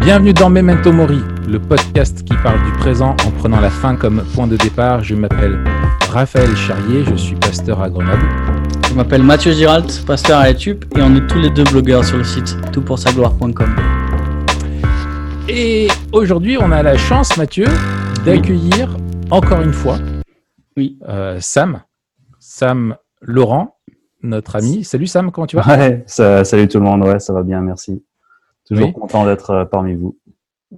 Bienvenue dans Memento Mori, le podcast qui parle du présent en prenant la fin comme point de départ. Je m'appelle Raphaël Charrier, je suis pasteur à Grenoble. Je m'appelle Mathieu Giralt, pasteur à YouTube, et on est tous les deux blogueurs sur le site toutpoursagloire.com. Et aujourd'hui, on a la chance, Mathieu, d'accueillir encore une fois Oui. euh, Sam, Sam Laurent, notre ami. Salut Sam, comment tu vas? Ouais, ça- salut tout le monde, ouais, ça va bien, merci. Toujours Oui. content d'être euh, parmi vous.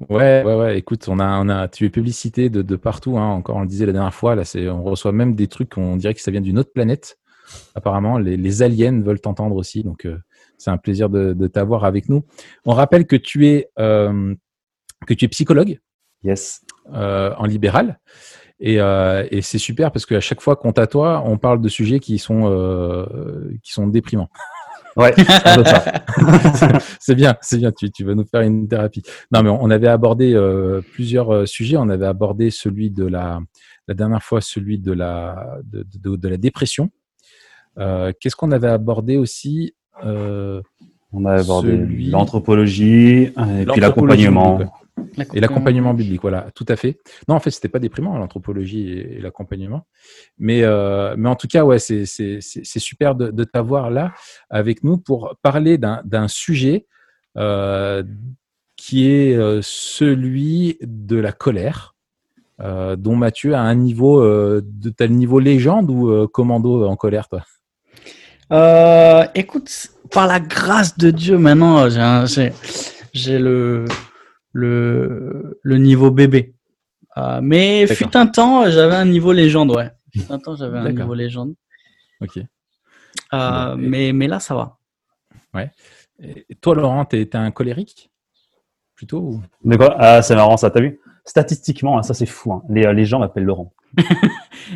Ouais, ouais, ouais. Écoute, on a, on a, tu es publicité de, de partout. Hein. Encore, on le disait la dernière fois. Là, c'est, on reçoit même des trucs. On dirait que ça vient d'une autre planète. Apparemment, les, les aliens veulent t'entendre aussi. Donc, euh, c'est un plaisir de, de t'avoir avec nous. On rappelle que tu es, euh, que tu es psychologue Yes. euh, en libéral. Et, euh, et c'est super parce qu'à chaque fois qu'on t'attoie, on parle de sujets qui sont, euh, qui sont déprimants. Ouais, c'est bien, c'est bien. Tu, tu vas nous faire une thérapie. Non, mais on, avait abordé euh, plusieurs euh, sujets. On avait abordé celui de la, la dernière fois, celui de la, de, de, de la dépression. Euh, Qu'est-ce qu'on avait abordé aussi On a abordé Celui- l'anthropologie et puis l'accompagnement. Et l'accompagnement biblique, voilà, tout à fait. Non, en fait, c'était pas déprimant l'anthropologie et, et l'accompagnement, mais euh, mais en tout cas, ouais, c'est c'est c'est c'est super de, de t'avoir là avec nous pour parler d'un d'un sujet euh, qui est euh, celui de la colère, euh, dont Mathieu a un niveau euh, de tel niveau légende ou euh, commando en colère, toi? Euh, écoute, par la grâce de Dieu, maintenant, j'ai le, le, le niveau bébé. Euh, mais fut un temps, j'avais un niveau légende, ouais. Fut un temps, j'avais un niveau légende. Ok. Euh, et- mais, mais là, ça va. Et toi, Laurent, t'es t'es un colérique plutôt ou... De quoi? Ah, c'est marrant ça, t'as vu? Statistiquement, hein, ça c'est fou. hein. Les, euh, les gens m'appellent Laurent.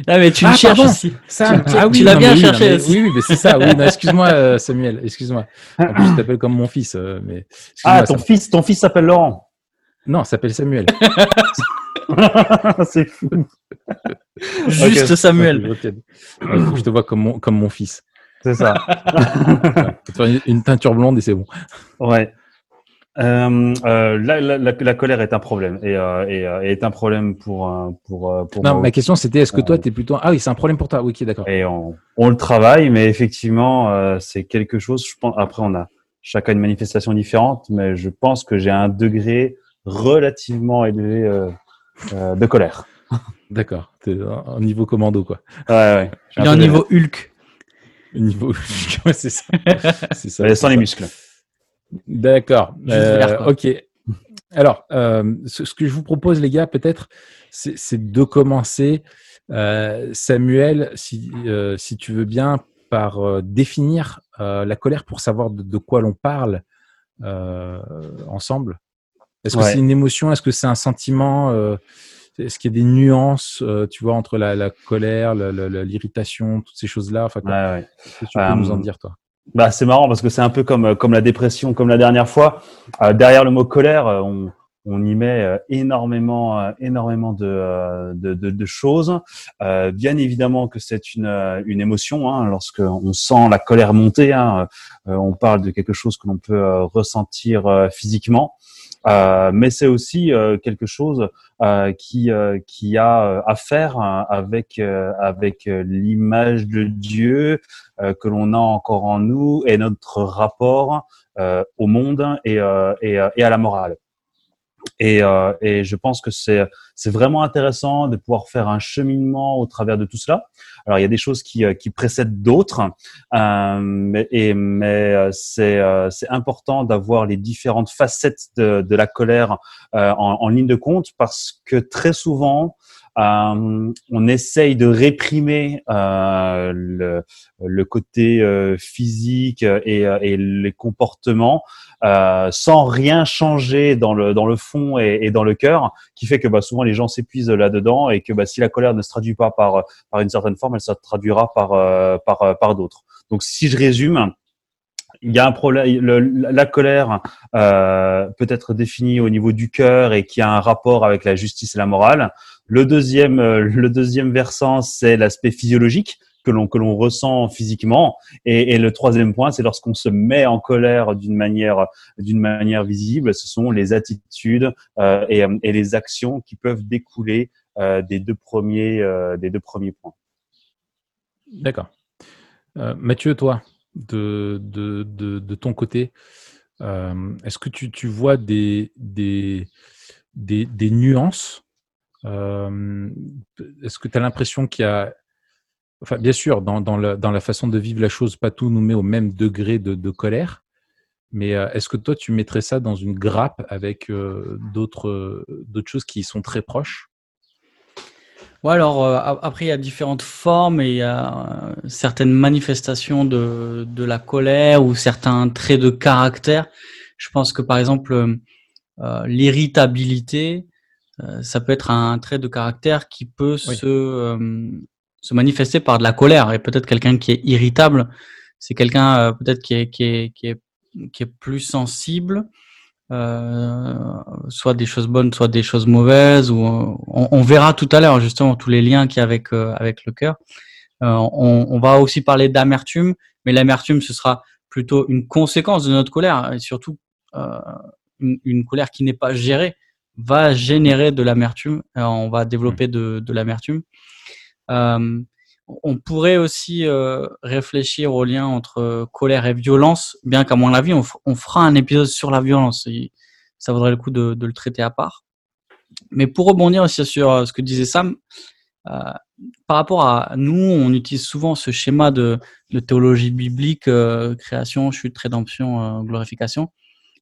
Ah, mais tu Ah, le cherches pardon. aussi. Ça, Tu- tu- tu l'as non, bien mais oui, non, cherché mais- aussi. Oui, oui, mais c'est ça. Oui, non, excuse-moi, euh, Samuel. Excuse-moi. En plus, je t'appelle comme mon fils. euh, mais Ah, ton fils, ton fils s'appelle Laurent. Non, il s'appelle Samuel. c'est fou. Juste. Samuel. Ok. Il faut que je te vois comme mon, comme mon fils. C'est ça. Ouais, une, une teinture blonde et c'est bon. Ouais. Euh, euh, la, la, la, la colère est un problème et, euh, et, euh, est un problème pour pour pour Non, moi ma question c'était est-ce que toi, tu es plutôt. Ah oui, c'est un problème pour toi. Oui, ok, d'accord. et on, on le travaille, mais effectivement, euh, c'est quelque chose. Je pense. Après, on a chacun une manifestation différente, mais je pense que j'ai un degré relativement élevé euh, euh, de colère. D'accord. T'es en niveau commando, quoi. Ouais, un niveau Hulk. Niveau. Ouais, c'est ça. C'est sans ça. les muscles. D'accord. Euh, ok. Alors, euh, ce, ce que je vous propose, les gars, peut-être, c'est c'est de commencer, euh, Samuel, si, euh, si tu veux bien, par euh, définir euh, la colère pour savoir de, de quoi l'on parle euh, ensemble. Est-ce que Ouais. c'est une émotion? Est-ce que c'est un sentiment euh, Est-ce qu'il y a des nuances, euh, tu vois, entre la, la colère, l'irritation, toutes ces choses-là? Enfin, Ouais, que tu peux Euh, nous en dire, toi? Bah, c'est marrant parce que c'est un peu comme, euh, comme la dépression, comme la dernière fois. Euh, derrière le mot colère, euh, on, on y met euh, énormément, euh, énormément de, euh, choses. Bien évidemment que c'est une, une émotion. Hein, lorsque on sent la colère monter, hein, on parle de quelque chose que l'on peut ressentir physiquement. Euh, mais c'est aussi quelque chose qui a à faire hein, avec l'image de Dieu que l'on a encore en nous et notre rapport au monde et, et à la morale. Et, euh, et je pense que c'est vraiment intéressant de pouvoir faire un cheminement au travers de tout cela. Alors il y a des choses qui, euh, qui précèdent d'autres, euh, mais, et, mais euh, c'est euh, c'est important d'avoir les différentes facettes de, de la colère euh, en, en ligne de compte parce que très souvent euh, on essaye de réprimer euh, le, le côté euh, physique et, euh, et les comportements euh, sans rien changer dans le dans le fond et, et dans le cœur, qui fait que bah, souvent les gens s'épuisent là-dedans et que bah, si la colère ne se traduit pas par par une certaine forme, elle se traduira par euh, par euh, par d'autres. Donc si je résume, il y a un problème. le- la colère euh, peut être définie au niveau du cœur et qui a un rapport avec la justice et la morale. Le deuxième, euh, le deuxième versant, c'est l'aspect physiologique que l'on que l'on ressent physiquement. Et, et le troisième point, c'est lorsqu'on se met en colère d'une manière d'une manière visible, ce sont les attitudes euh, et, et, les actions qui peuvent découler euh, des deux premiers euh, des deux premiers points. D'accord. Euh, Mathieu, toi, de, de, de, de ton côté, euh, est-ce que tu, tu vois des, des, des, des nuances euh, Est-ce que tu as l'impression qu'il y a Enfin, bien sûr, dans, la, façon de vivre la chose, pas tout nous met au même degré de, colère. Mais euh, est-ce que toi, tu mettrais ça dans une grappe avec euh, d'autres d'autres choses qui sont très proches? Ouais, alors euh, après il y a différentes formes et il y a euh, certaines manifestations de, la colère ou certains traits de caractère. Je pense que par exemple euh, euh, l'irritabilité, euh, ça peut être un trait de caractère qui peut Oui. se, euh, se manifester par de la colère. Et peut-être quelqu'un qui est irritable, c'est quelqu'un euh, peut-être qui est, qui, est, qui, est, qui est plus sensible, euh, soit des choses bonnes, soit des choses mauvaises. Ou euh, on, on verra tout à l'heure justement tous les liens qu'il y a avec euh, avec le cœur. Euh, on, on va aussi parler d'amertume, mais l'amertume ce sera plutôt une conséquence de notre colère et surtout euh, une, une colère qui n'est pas gérée va générer de l'amertume. Euh, on va développer de, de l'amertume. Euh, on pourrait aussi euh, réfléchir au lien entre colère et violence, bien qu'à mon avis, on, on fera un épisode sur la violence. Et ça vaudrait le coup de, de le traiter à part. Mais pour rebondir aussi sur euh, ce que disait Sam, euh, par rapport à nous, on utilise souvent ce schéma de, de théologie biblique, euh, création, chute, rédemption, glorification.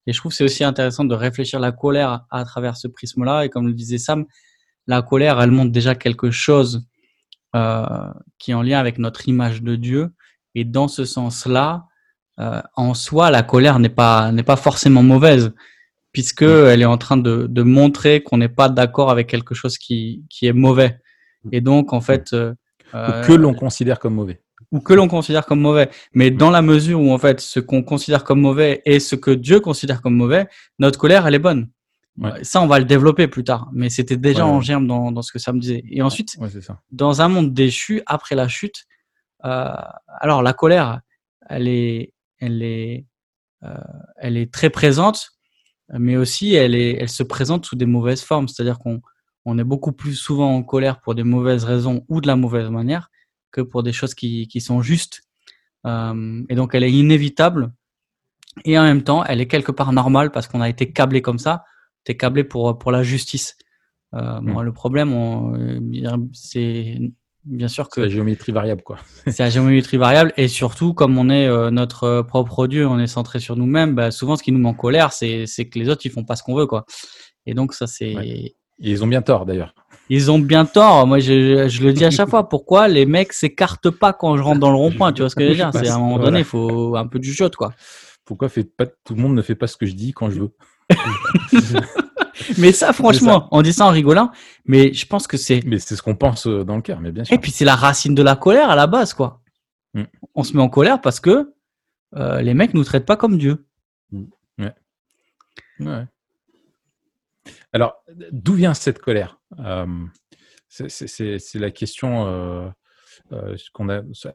Et je trouve que c'est aussi intéressant de réfléchir la colère à, travers ce prisme-là. Et comme le disait Sam, la colère, elle montre déjà quelque chose euh, qui est en lien avec notre image de Dieu. Et dans ce sens-là, euh, en soi, la colère n'est pas n'est pas forcément mauvaise, puisque elle est en train de, de montrer qu'on n'est pas d'accord avec quelque chose qui qui est mauvais. Et donc, en fait, euh, que l'on considère comme mauvais. Ou que l'on considère comme mauvais. Mais dans la mesure où, en fait, ce qu'on considère comme mauvais et ce que Dieu considère comme mauvais, notre colère, elle est bonne. Ouais. Ça, on va le développer plus tard. Mais c'était déjà Ouais, en germe dans, dans ce que Sam disait. Et ensuite, Ouais, ça. dans un monde déchu, après la chute, euh, alors la colère, elle est, elle est, euh, elle est très présente, mais aussi elle est, elle se présente sous des mauvaises formes. C'est-à-dire qu'on, on est beaucoup plus souvent en colère pour des mauvaises raisons ou de la mauvaise manière que pour des choses qui, qui sont justes. Euh, et donc elle est inévitable et en même temps elle est quelque part normale parce qu'on a été câblé comme ça. T'es câblé pour pour la justice. Euh, bon, le problème, euh, c'est bien sûr C'est la que géométrie variable, quoi. c'est la géométrie variable et surtout comme on est euh, notre propre Dieu, on est centré sur nous-mêmes. Bah, souvent, ce qui nous met en colère, c'est que les autres ils font pas ce qu'on veut, quoi. Et donc ça, c'est Ouais. Ils ont bien tort, d'ailleurs. Ils ont bien tort. Moi, je, je le dis à chaque fois. Pourquoi les mecs s'écartent pas quand je rentre dans le rond-point? Tu vois ce que je veux dire? C'est à un moment donné, il faut un peu du shot, quoi. Pourquoi fait pas, tout le monde ne fait pas ce que je dis quand je veux? Mais ça, franchement, on dit ça en rigolant, mais je pense que c'est Mais c'est ce qu'on pense euh, dans le cœur, mais bien sûr. Et puis c'est la racine de la colère à la base, quoi. Mm. On se met en colère parce que euh, les mecs nous traitent pas comme Dieu. Ouais. Alors, d'où vient cette colère? Euh, c'est- la question euh, euh,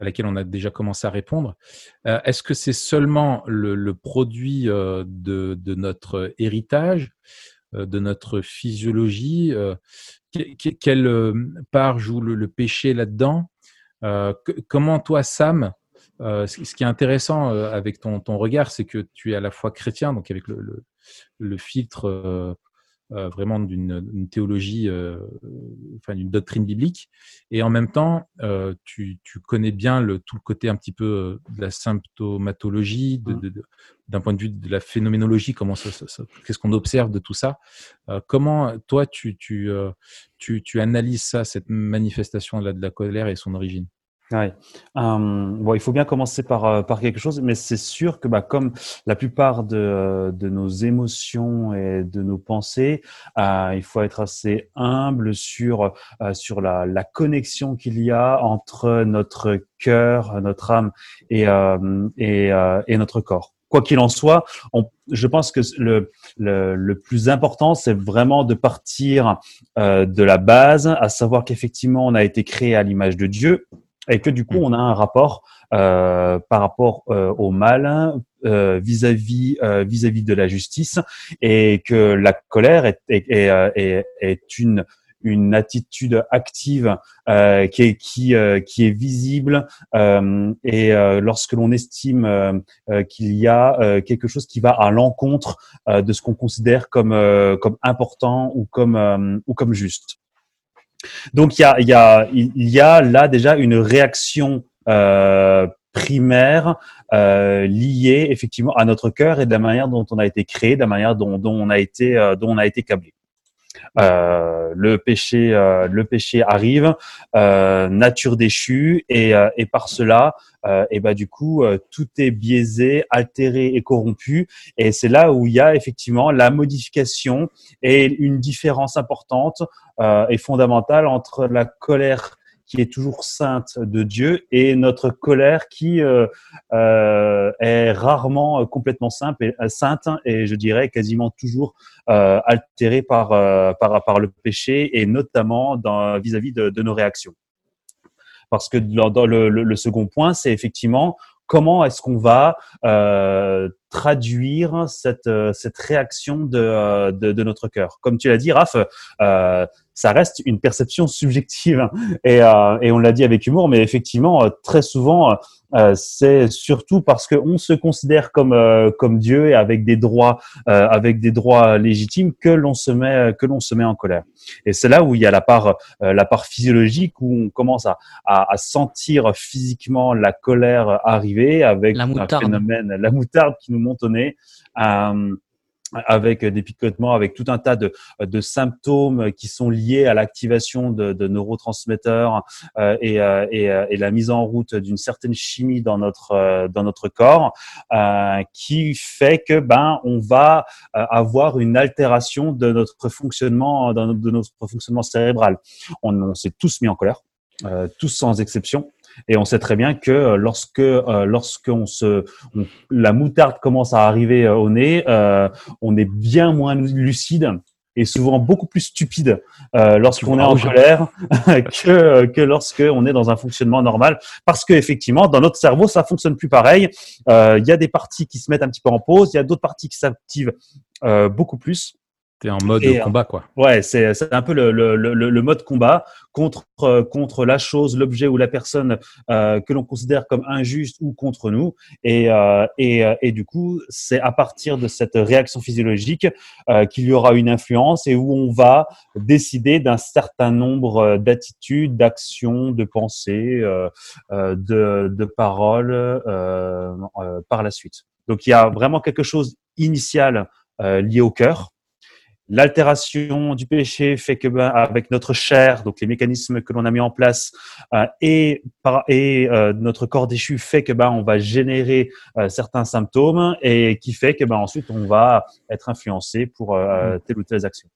à laquelle on a déjà commencé à répondre. Est-ce que c'est seulement le, produit de, notre héritage, de notre physiologie que- que- Quelle part joue le, péché là-dedans? Comment toi, Sam, ce qui est intéressant avec ton, regard, c'est que tu es à la fois chrétien, donc avec le, le filtre euh, vraiment d'une théologie, euh, enfin d'une doctrine biblique, et en même temps, euh, tu, tu connais bien le, tout le côté un petit peu euh, de la symptomatologie, de- de- de- d'un point de vue de la phénoménologie, comment ça, ça- ça- qu'est-ce qu'on observe de tout ça. Euh, comment toi tu, tu, euh, tu, tu analyses ça, cette manifestation là de la colère et son origine? Ouais. Euh, bon, il faut bien commencer par, euh, par quelque chose, mais c'est sûr que bah, comme la plupart de, de nos émotions et de nos pensées, euh, il faut être assez humble sur, euh, sur la, la connexion qu'il y a entre notre cœur, notre âme et, euh, et, euh, et notre corps. Quoi qu'il en soit, on, je pense que le, le, le plus important, c'est vraiment de partir euh, de la base, à savoir qu'effectivement, on a été créé à l'image de Dieu et que du coup, on a un rapport par rapport au mal vis-à-vis vis-à-vis de la justice et que la colère est, est, est une une attitude active euh, qui est qui euh, qui est visible euh, et euh, lorsque l'on estime euh, qu'il y a quelque chose qui va à l'encontre de ce qu'on considère comme comme important ou comme ou comme juste. Donc il y a y a là déjà une réaction primaire euh, liée effectivement à notre cœur et de la manière dont on a été créé, de la manière dont, on a été dont on a été câblé. Euh, le péché, euh, le péché arrive, euh, nature déchue, et, et par cela, et bah du coup, tout est biaisé, altéré et corrompu. Et c'est là où il y a effectivement la modification et une différence importante et fondamentale entre la colère qui est toujours sainte de Dieu et notre colère qui euh, euh, est rarement complètement simple et, euh, sainte et je dirais quasiment toujours euh, altérée par, euh, par, le péché et notamment vis-à-vis de, nos réactions. Parce que le, le, second point, c'est effectivement comment est-ce qu'on va euh, traduire cette, cette réaction de, de, de notre cœur. Comme tu l'as dit, Raph, euh, ça reste une perception subjective. Hein. Et, euh, et on l'a dit avec humour, mais effectivement, euh, très souvent, euh, c'est surtout parce qu'on se considère comme comme Dieu et avec des droits avec des droits légitimes que l'on se met que l'on se met en colère. Et c'est là où il y a la part la part physiologique où on commence à, à, à sentir physiquement la colère arriver avec la un phénomène la moutarde qui nous nez. Euh, avec des picotements, avec tout un tas de, symptômes qui sont liés à l'activation de, neurotransmetteurs euh, et, euh, et, la mise en route d'une certaine chimie dans notre dans notre corps, qui fait que ben on va avoir une altération de notre fonctionnement, de notre fonctionnement cérébral. On s'est tous mis en colère, tous sans exception. Et on sait très bien que euh, lorsque euh, lorsqu'on se la moutarde commence à arriver euh, au nez, euh, on est bien moins lucide et souvent beaucoup plus stupide euh, lorsqu'on est en colère que que lorsqu'on est dans un fonctionnement normal. Parce que effectivement dans notre cerveau ça fonctionne plus pareil. Il y a des parties qui se mettent un petit peu en pause il y a d'autres parties qui s'activent beaucoup plus T'es en mode combat, quoi. Ouais, c'est un peu le, le, le, le, mode combat contre euh, contre la chose, l'objet ou la personne euh, que l'on considère comme injuste ou contre nous. Et euh, et, euh, et du coup, c'est à partir de cette réaction physiologique euh, qu'il y aura une influence et où on va décider d'un certain nombre d'attitudes, d'actions, de pensées, de, de paroles par la suite. Donc il y a vraiment quelque chose initial lié au cœur L'altération du péché fait que ben, avec notre chair, donc les mécanismes que l'on a mis en place, euh, et, par, et euh, notre corps déchu fait que ben, on va générer euh, certains symptômes et qui fait que ben, ensuite on va être influencé pour euh, mmh. telle ou telle action.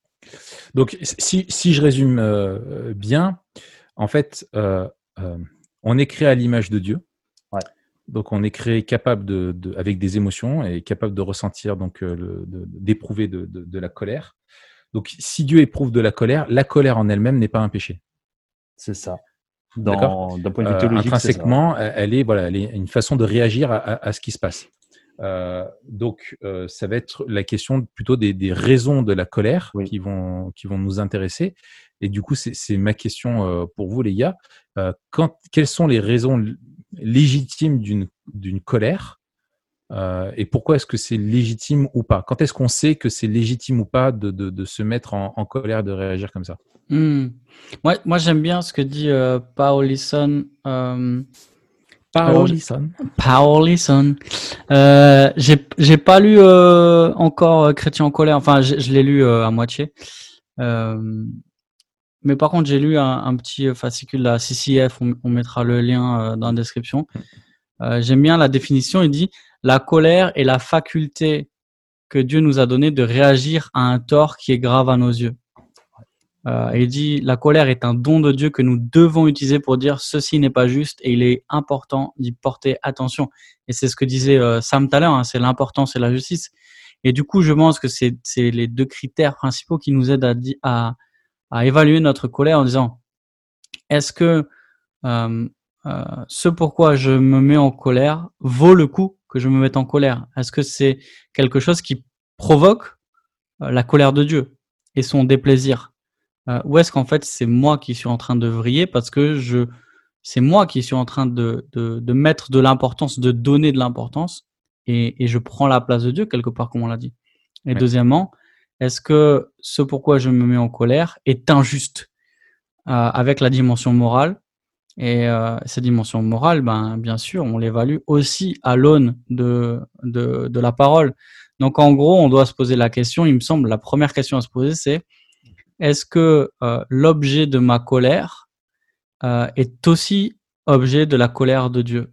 Donc si, si je résume bien, en fait, on est créé à l'image de Dieu. Donc, on est créé capable de, de, avec des émotions et capable de ressentir, donc, d'éprouver de, de, la colère. Donc, si Dieu éprouve de la colère, la colère en elle-même n'est pas un péché. C'est ça. D'un point de vue euh, théologique, intrinsèquement, elle est voilà, elle est une façon de réagir à, à, ce qui se passe. Euh, donc, euh, ça va être la question plutôt des, des raisons de la colère oui. qui vont qui vont nous intéresser. Et du coup, c'est ma question euh, pour vous, les gars. Euh, quand, quelles sont les raisons légitimes d'une colère euh, et pourquoi est-ce que c'est légitime ou pas? Quand est-ce qu'on sait que c'est légitime ou pas de, de, de se mettre en, en, colère, de réagir comme ça? Mmh. Moi, moi j'aime bien ce que dit euh, Paulison. Euh, Paulison. Paulison. Euh, J'ai pas lu euh, encore Chrétien en colère. Enfin, je, l'ai lu à moitié. Mais par contre, j'ai lu un, un, petit fascicule de la CCF. On, on mettra le lien dans la description. J'aime bien la définition. Il dit la colère est la faculté que Dieu nous a donnée de réagir à un tort qui est grave à nos yeux. Euh, il dit la colère est un don de Dieu que nous devons utiliser pour dire ceci n'est pas juste et il est important d'y porter attention. Et c'est ce que disait euh, Sam tout à l'heure, hein, c'est l'important, c'est la justice. Et du coup, je pense que c'est les deux critères principaux qui nous aident à, à, à évaluer notre colère en disant est-ce que euh, euh, ce pourquoi je me mets en colère vaut le coup que je me mette en colère? Est-ce que c'est quelque chose qui provoque euh, la colère de Dieu et son déplaisir? Euh, Ou est-ce qu'en fait c'est moi qui suis en train de vriller parce que je c'est moi qui suis en train de, de, de mettre de l'importance, de donner de l'importance et, et, je prends la place de Dieu quelque part comme on l'a dit. Et deuxièmement, est-ce que ce pourquoi je me mets en colère est injuste euh, avec la dimension morale? Et euh, cette dimension morale, ben, bien sûr, on l'évalue aussi à l'aune de, la parole. Donc, en gros, on doit se poser la question, il me semble, la première question à se poser, c'est est-ce que euh, l'objet de ma colère euh, est aussi objet de la colère de Dieu?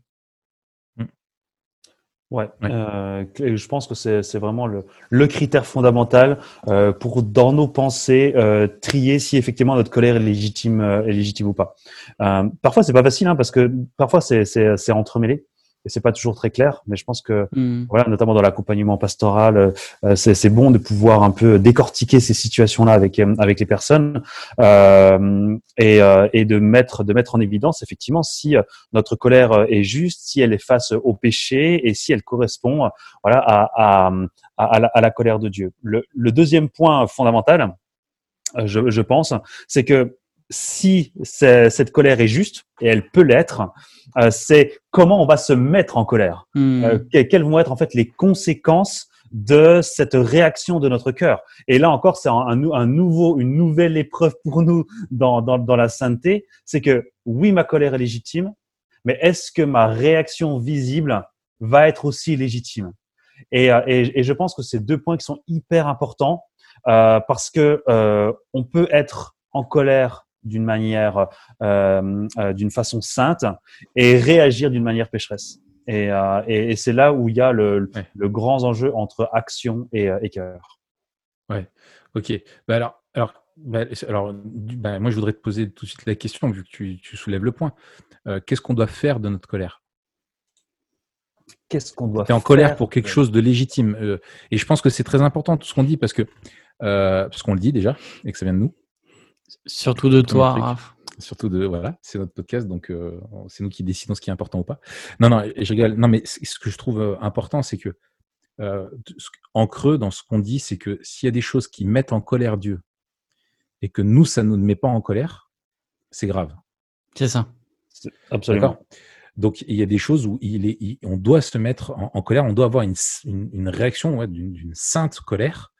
Ouais, Euh, je pense que c'est vraiment le, le, critère fondamental euh, pour, dans nos pensées, euh, trier si effectivement notre colère est légitime, est légitime ou pas. Euh, parfois, c'est pas facile, hein, parce que parfois, c'est entremêlé et c'est pas toujours très clair, mais je pense que mm. voilà, notamment dans l'accompagnement pastoral, euh, c'est bon de pouvoir un peu décortiquer ces situations-là avec euh, avec les personnes euh, et, euh, et de mettre de mettre en évidence effectivement si euh, notre colère est juste, si elle est face au péché et si elle correspond voilà à à, à, la, à la, colère de Dieu. Le, le deuxième point fondamental, je, je pense, c'est que si cette colère est juste, et elle peut l'être, euh, c'est comment on va se mettre en colère. Hmm. Euh, quelles vont être en fait les conséquences de cette réaction de notre cœur. Et là encore, c'est un, un, nouveau, une nouvelle épreuve pour nous dans, dans, dans la sainteté. C'est que oui, ma colère est légitime, mais est-ce que ma réaction visible va être aussi légitime? Et, euh, et, et, je pense que c'est deux points qui sont hyper importants euh, parce que euh, on peut être en colère d'une manière, euh, euh, d'une façon sainte et réagir d'une manière pécheresse. Et, euh, et, et c'est là où il y a le, le, grand enjeu entre action et, et cœur. Ouais, ok. Bah alors, alors, bah, alors bah, moi, je voudrais te poser tout de suite la question, vu que tu, tu soulèves le point. Qu'est-ce qu'on doit faire de notre colère? Qu'est-ce qu'on doit faire en colère pour quelque chose de légitime. Et je pense que c'est très important tout ce qu'on dit parce que parce qu'on le dit déjà et que ça vient de nous. Surtout de toi, Raph. Surtout de voilà, c'est notre podcast, donc euh, c'est nous qui décidons ce qui est important ou pas. Non, non, je rigole. Non, mais ce que je trouve euh, important, c'est que euh, en creux, dans ce qu'on dit, c'est que s'il y a des choses qui mettent en colère Dieu et que nous, ça ne nous met pas en colère, c'est grave. C'est ça. Absolument. Donc il y a des choses où il est, on doit se mettre en, en colère, on doit avoir une, une, une réaction ouais, d'une sainte colère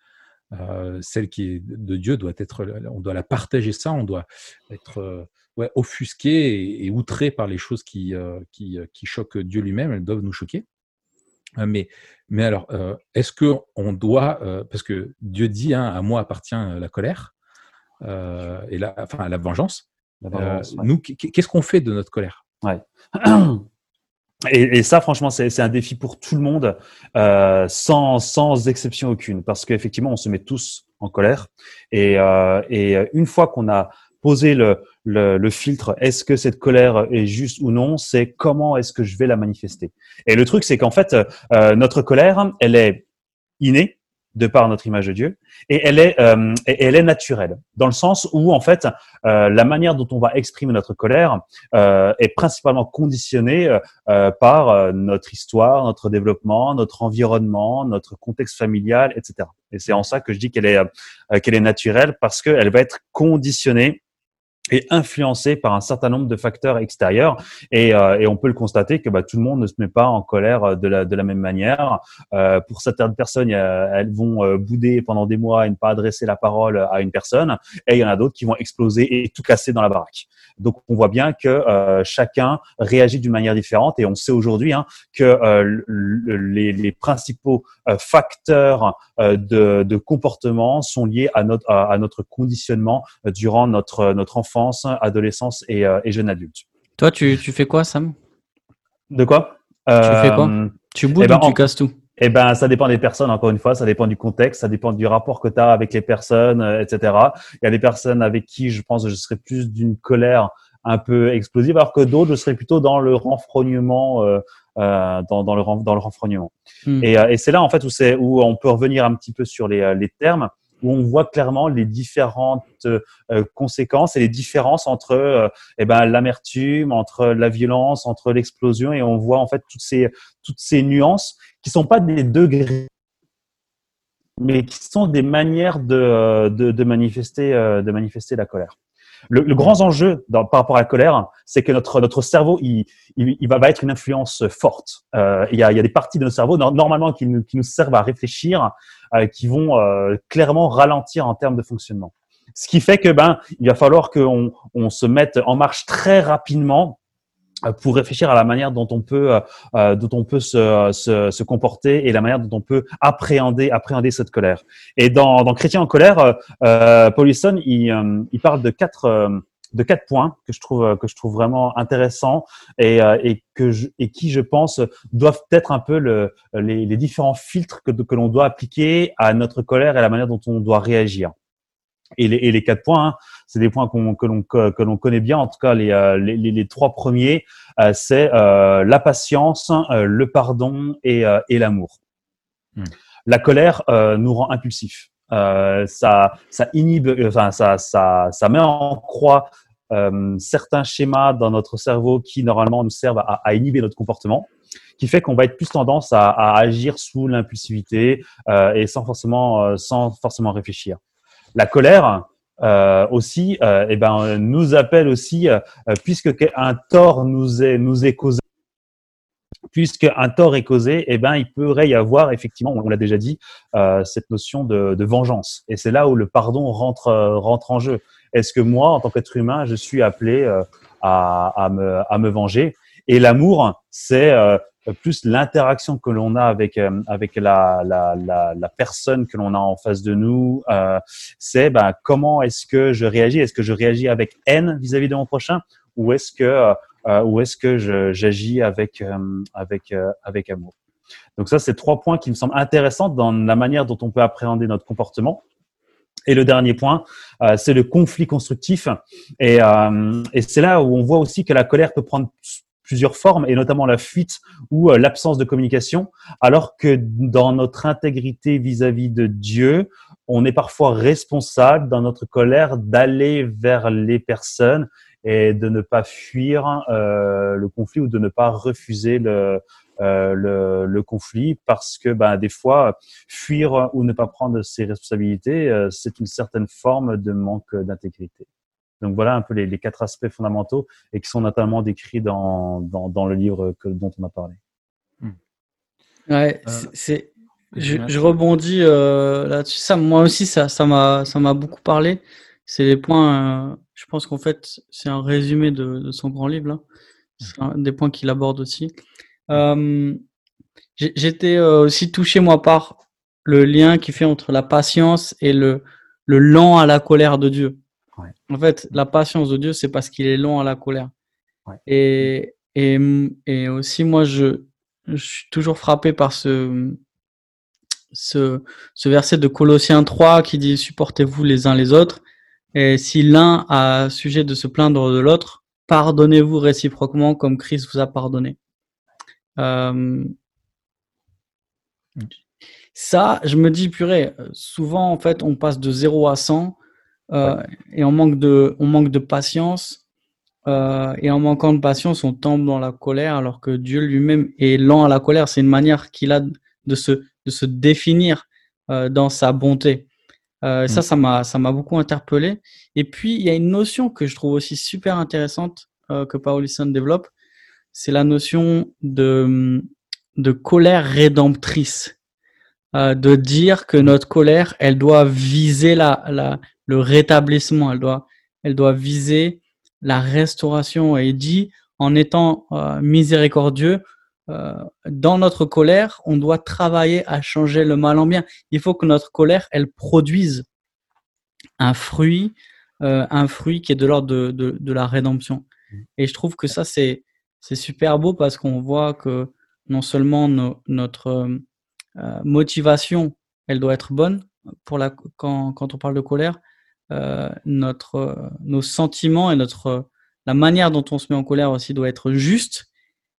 euh, celle qui est de Dieu doit être, on doit la partager ça, on doit être euh, ouais, offusqué et, et, outré par les choses qui, euh, qui, qui, choquent Dieu lui-même, elles doivent nous choquer. Mais, mais alors, est-ce que on doit, parce que Dieu dit, hein, à moi appartient la colère et la, enfin la vengeance. La vengeance ouais. Nous, qu'est-ce qu'on fait de notre colère? Ouais. Et, et, ça, franchement, c'est un défi pour tout le monde, euh, sans, sans exception aucune, parce qu'effectivement, on se met tous en colère. Et, euh, et une fois qu'on a posé le, le, le filtre, est-ce que cette colère est juste ou non, c'est comment est-ce que je vais la manifester? Et le truc, c'est qu'en fait, euh, notre colère, elle est innée, de par notre image de Dieu, et elle est, euh, elle est naturelle, dans le sens où en fait euh, la manière dont on va exprimer notre colère euh, est principalement conditionnée euh, par euh, notre histoire, notre développement, notre environnement, notre contexte familial, etc. Et c'est en ça que je dis qu'elle est euh, qu'elle est naturelle parce qu'elle va être conditionnée est influencé par un certain nombre de facteurs extérieurs et, euh, on peut le constater que bah, tout le monde ne se met pas en colère euh, de la, même manière. Euh, pour certaines personnes, elles vont bouder pendant des mois et ne pas adresser la parole à une personne et il y en a d'autres qui vont exploser et tout casser dans la baraque. Donc on voit bien que chacun réagit d'une manière différente et on sait aujourd'hui hein, que les, principaux facteurs de, comportement sont liés à notre, conditionnement durant notre enfance adolescence et, euh, et jeune adulte. Toi, tu, tu, fais quoi, Sam? De quoi? Tu fais quoi? Euh, Tu boudes eh ben, ou tu casses tout? Eh ben, ça dépend des personnes, encore une fois, ça dépend du contexte, ça dépend du rapport que tu as avec les personnes, euh, etc. Il y a des personnes avec qui je pense que je serais plus d'une colère un peu explosive, alors que d'autres, je serais plutôt dans le renfrognement, euh, euh, dans, dans, le, dans le renfrognement. Hmm. Et, et c'est là, en fait, où, où on peut revenir un petit peu sur les, les termes. Où on voit clairement les différentes conséquences et les différences entre eh ben, l'amertume, entre la violence, entre l'explosion, et on voit en fait toutes ces, toutes ces nuances qui sont pas des degrés mais qui sont des manières de, de, de manifester, de manifester la colère. Le, le grand enjeu par rapport à la colère, c'est que notre, notre cerveau, il, il, va, être une influence forte. Euh, il, y a, il y a des parties de notre cerveau, normalement, qui nous, qui nous servent à réfléchir, euh, qui vont euh, clairement ralentir en termes de fonctionnement. Ce qui fait que ben, il va falloir qu'on on se mette en marche très rapidement pour réfléchir à la manière dont on peut, euh, euh, dont on peut se, se, se, comporter et la manière dont on peut appréhender, appréhender cette colère. Et dans, dans Chrétien en colère, euh, Paulison, il, il parle de quatre, de quatre points que je trouve que je trouve vraiment intéressants et, et que je, et qui, je pense, doivent être un peu le, les, les différents filtres que, que l'on doit appliquer à notre colère et à la manière dont on doit réagir. Et les, et les quatre points, hein, c'est des points qu'on, que l'on que l'on connaît bien. En tout cas, les euh, les, les, trois premiers, euh, c'est euh, la patience, le pardon et, et l'amour. Hmm. La colère nous rend impulsifs. ça ça inhibe, enfin ça ça ça met en croix certains schémas dans notre cerveau qui normalement nous servent à, à inhiber notre comportement qui fait qu'on va être plus tendance à, à agir sous l'impulsivité euh, et sans forcément, euh, sans forcément réfléchir. La colère euh, aussi, euh, eh ben, nous appelle aussi, euh, puisque un tort nous est, nous est causé, puisque un tort est causé, eh ben, il pourrait y avoir effectivement, on l'a déjà dit, euh, cette notion de, de vengeance. Et c'est là où le pardon rentre, euh, rentre en jeu. Est-ce que moi, en tant qu'être humain, je suis appelé euh, à, à, me, à me venger? Et l'amour, c'est plus l'interaction que l'on a avec euh, avec la, la, la, personne que l'on a en face de nous, euh, c'est ben, comment est-ce que je réagis? Est-ce que je réagis avec haine vis-à-vis de mon prochain? Ou est-ce que euh, ou est-ce que j'agis avec euh, avec euh, avec amour? Donc ça, c'est trois points qui me semblent intéressants dans la manière dont on peut appréhender notre comportement. Et le dernier point, euh, c'est le conflit constructif. Et, euh, et c'est là où on voit aussi que la colère peut prendre plusieurs formes, et notamment la fuite ou euh, l'absence de communication, alors que dans notre intégrité vis-à-vis de Dieu, on est parfois responsable dans notre colère d'aller vers les personnes et de ne pas fuir euh, le conflit ou de ne pas refuser le, euh, le, le, conflit parce que ben, des fois, fuir ou ne pas prendre ses responsabilités, euh, c'est une certaine forme de manque d'intégrité. Donc voilà un peu les, les, quatre aspects fondamentaux et qui sont notamment décrits dans, dans, dans le livre que, dont on a parlé. Hmm. Ouais, euh, c'est. Je, je, rebondis euh, là-dessus. Ça, moi aussi, ça, ça m'a, ça m'a beaucoup parlé. C'est les points. Euh, je pense qu'en fait, c'est un résumé de, de, son grand livre là. C'est un des points qu'il aborde aussi. Euh, J'étais euh, aussi touché moi par le lien qui fait entre la patience et le, le lent à la colère de Dieu. Ouais. En fait, la patience de Dieu, c'est parce qu'il est long à la colère. Ouais. Et, et, et aussi, moi, je, je suis toujours frappé par ce, ce, ce verset de Colossiens 3 qui dit supportez-vous les uns les autres. Et si l'un a sujet de se plaindre de l'autre, pardonnez-vous réciproquement comme Christ vous a pardonné. Euh, ça, je me dis, purée, souvent, en fait, on passe de 0 à 100 euh, ouais. et on manque de, on manque de patience. Euh, et en manquant de patience, on tombe dans la colère, alors que Dieu lui-même est lent à la colère. C'est une manière qu'il a de se, de se définir euh, dans sa bonté. Euh, mmh. Ça, ça m'a, ça m'a beaucoup interpellé. Et puis, il y a une notion que je trouve aussi super intéressante que Paulison développe. C'est la notion de, de colère rédemptrice. De dire que notre colère, elle doit viser la, la, le rétablissement, elle doit, viser la restauration. Et dit, en étant euh, miséricordieux, euh, dans notre colère, on doit travailler à changer le mal en bien. Il faut que notre colère, elle produise un fruit, euh, un fruit qui est de l'ordre de, la rédemption. Et je trouve que ça, c'est, super beau parce qu'on voit que non seulement no, notre motivation, elle doit être bonne quand on parle de colère, euh, notre, nos sentiments et notre, la manière dont on se met en colère aussi doit être juste,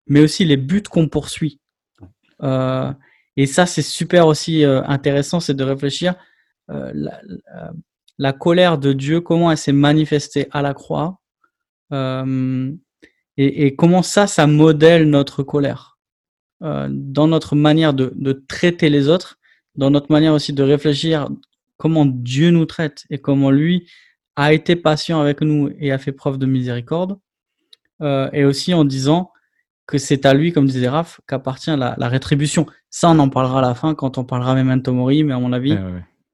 mais aussi les buts qu'on poursuit. Euh, et ça, c'est super aussi euh, intéressant, c'est de réfléchir la, colère de Dieu, comment elle s'est manifestée à la croix, et, et, comment ça, ça modèle notre colère dans notre manière de, de traiter les autres, dans notre manière aussi de réfléchir comment Dieu nous traite et comment lui a été patient avec nous et a fait preuve de miséricorde. Euh, et aussi en disant que c'est à lui, comme disait Raph, qu'appartient la, rétribution. Ça, on en parlera à la fin quand on parlera Memento Mori, mais à mon avis,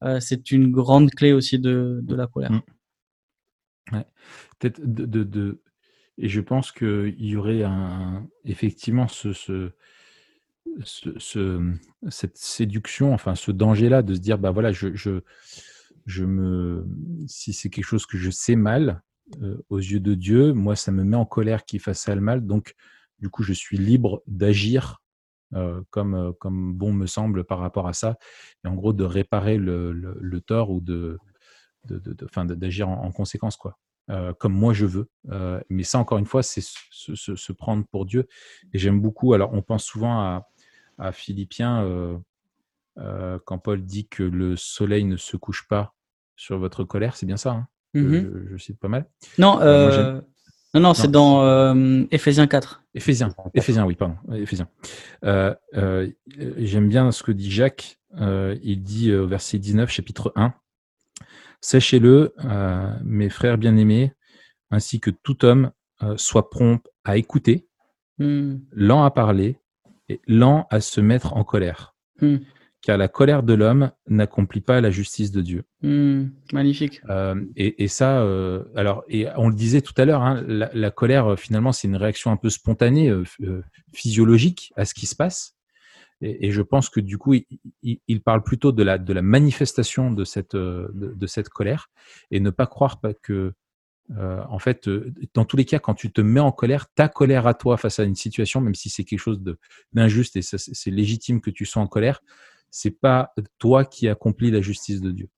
euh, c'est une grande clé aussi de, la colère. Mm. Peut-être de, Et je pense qu'il y aurait un, effectivement ce, ce, cette séduction, enfin ce danger-là de se dire, bah voilà, je, je, me, si c'est quelque chose que je sais mal euh, aux yeux de Dieu, moi ça me met en colère qu'il fasse ça le mal, donc du coup je suis libre d'agir euh, comme, euh, comme bon me semble par rapport à ça, et en gros de réparer le, le, tort ou de, d'agir en, conséquence quoi. comme moi je veux. mais ça, encore une fois, c'est se, prendre pour Dieu. Et j'aime beaucoup. Alors, on pense souvent à, à Philippiens euh, euh, quand Paul dit que le soleil ne se couche pas sur votre colère, c'est bien ça hein? Mmh je, cite pas mal. Non, euh, non, non, c'est dans Éphésiens 4. Éphésiens, Éphésiens, oui, pardon, Éphésiens. J'aime bien ce que dit Jacques. il dit au verset 19, chapitre 1. Sachez-le, mes frères bien-aimés, ainsi que tout homme soit prompt à écouter, mmh. lent à parler, lent à se mettre en colère. Hmm. Car la colère de l'homme n'accomplit pas la justice de Dieu. Hmm. Magnifique. Euh, et, ça, euh, alors, et on le disait tout à l'heure, hein, la, colère, euh, finalement, c'est une réaction un peu spontanée, physiologique à ce qui se passe. Et, je pense que du coup, il, parle plutôt de la, de la manifestation de cette, de cette colère et ne pas croire que euh, en fait, euh, dans tous les cas, quand tu te mets en colère, ta colère à toi face à une situation, même si c'est quelque chose d'injuste et c'est légitime que tu sois en colère, c'est pas toi qui accomplis la justice de Dieu.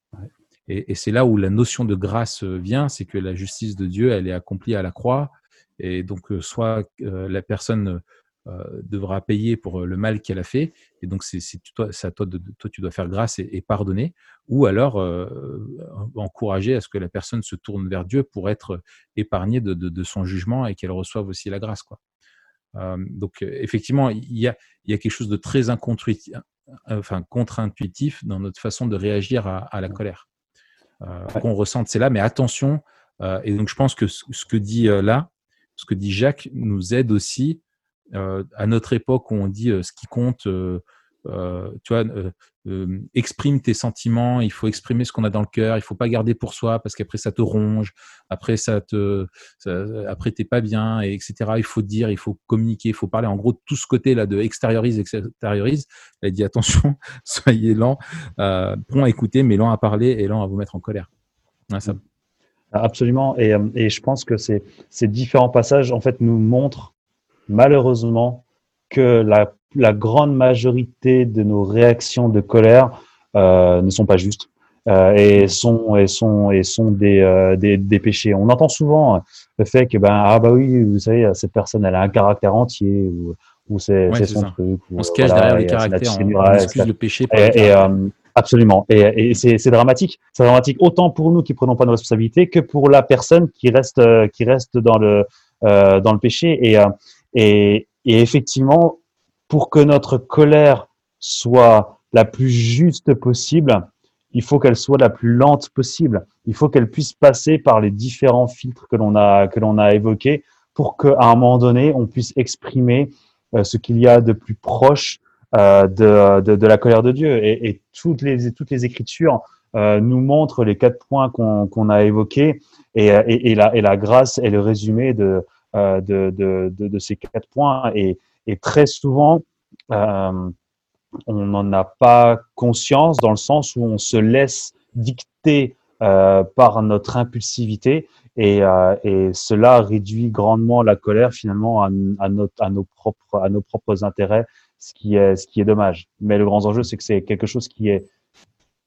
Et, c'est là où la notion de grâce euh, vient, c'est que la justice de Dieu, elle est accomplie à la croix. Et donc, soit la personne devra payer pour euh, le mal qu'elle a fait. Et donc, c'est toi, à toi, de, toi, tu dois faire grâce et, pardonner. Ou alors, euh, encourager à ce que la personne se tourne vers Dieu pour être épargnée de, son jugement et qu'elle reçoive aussi la grâce. Quoi. donc, effectivement, il y a, il y a quelque chose de très enfin, contre-intuitif dans notre façon de réagir à, la colère. Qu'on ressente, c'est là, mais attention. et donc, je pense que ce que dit là, ce que dit Jacques, nous aide aussi euh, à notre époque où on dit euh, ce qui compte, euh, tu vois, exprime tes sentiments, il faut exprimer ce qu'on a dans le cœur, il faut pas garder pour soi parce qu'après ça te ronge, après ça te, après t'es pas bien, et etc. Il faut dire, il faut communiquer, il faut parler. En gros, tout ce côté là de extériorise, extériorise. Elle dit attention, soyez lent, euh, prompt à écouter, mais lent à parler et lent à vous mettre en colère. Absolument, et, je pense que ces différents passages en fait nous montrent malheureusement que la, la, grande majorité de nos réactions de colère euh, ne sont pas justes euh, et sont et sont et sont des, euh, des, des péchés. On entend souvent le fait que ben ah bah oui vous savez cette personne elle a un caractère entier ou ou c'est son truc. on se cache derrière les caractères, on, excuse le péché. et, et absolument. Et, et c'est dramatique. C'est dramatique autant pour nous qui prenons pas nos responsabilités que pour la personne qui reste qui reste dans le dans le péché. Et et, et effectivement, pour que notre colère soit la plus juste possible, il faut qu'elle soit la plus lente possible. Il faut qu'elle puisse passer par les différents filtres que l'on a que l'on a évoqués pour qu'à un moment donné, on puisse exprimer euh, ce qu'il y a de plus proche euh, de, de, de, la colère de Dieu. Et, et, toutes les toutes les Écritures euh, nous montrent les quatre points qu'on qu'on a évoqués et, et, et, la, et la grâce est le résumé de euh, de, ces quatre points. Et, très souvent, euh, on n'en a pas conscience dans le sens où on se laisse dicter euh, par notre impulsivité et, cela réduit grandement la colère finalement à, nos, propres, intérêts, ce qui est, dommage. Mais le grand enjeu, c'est que c'est quelque chose qui est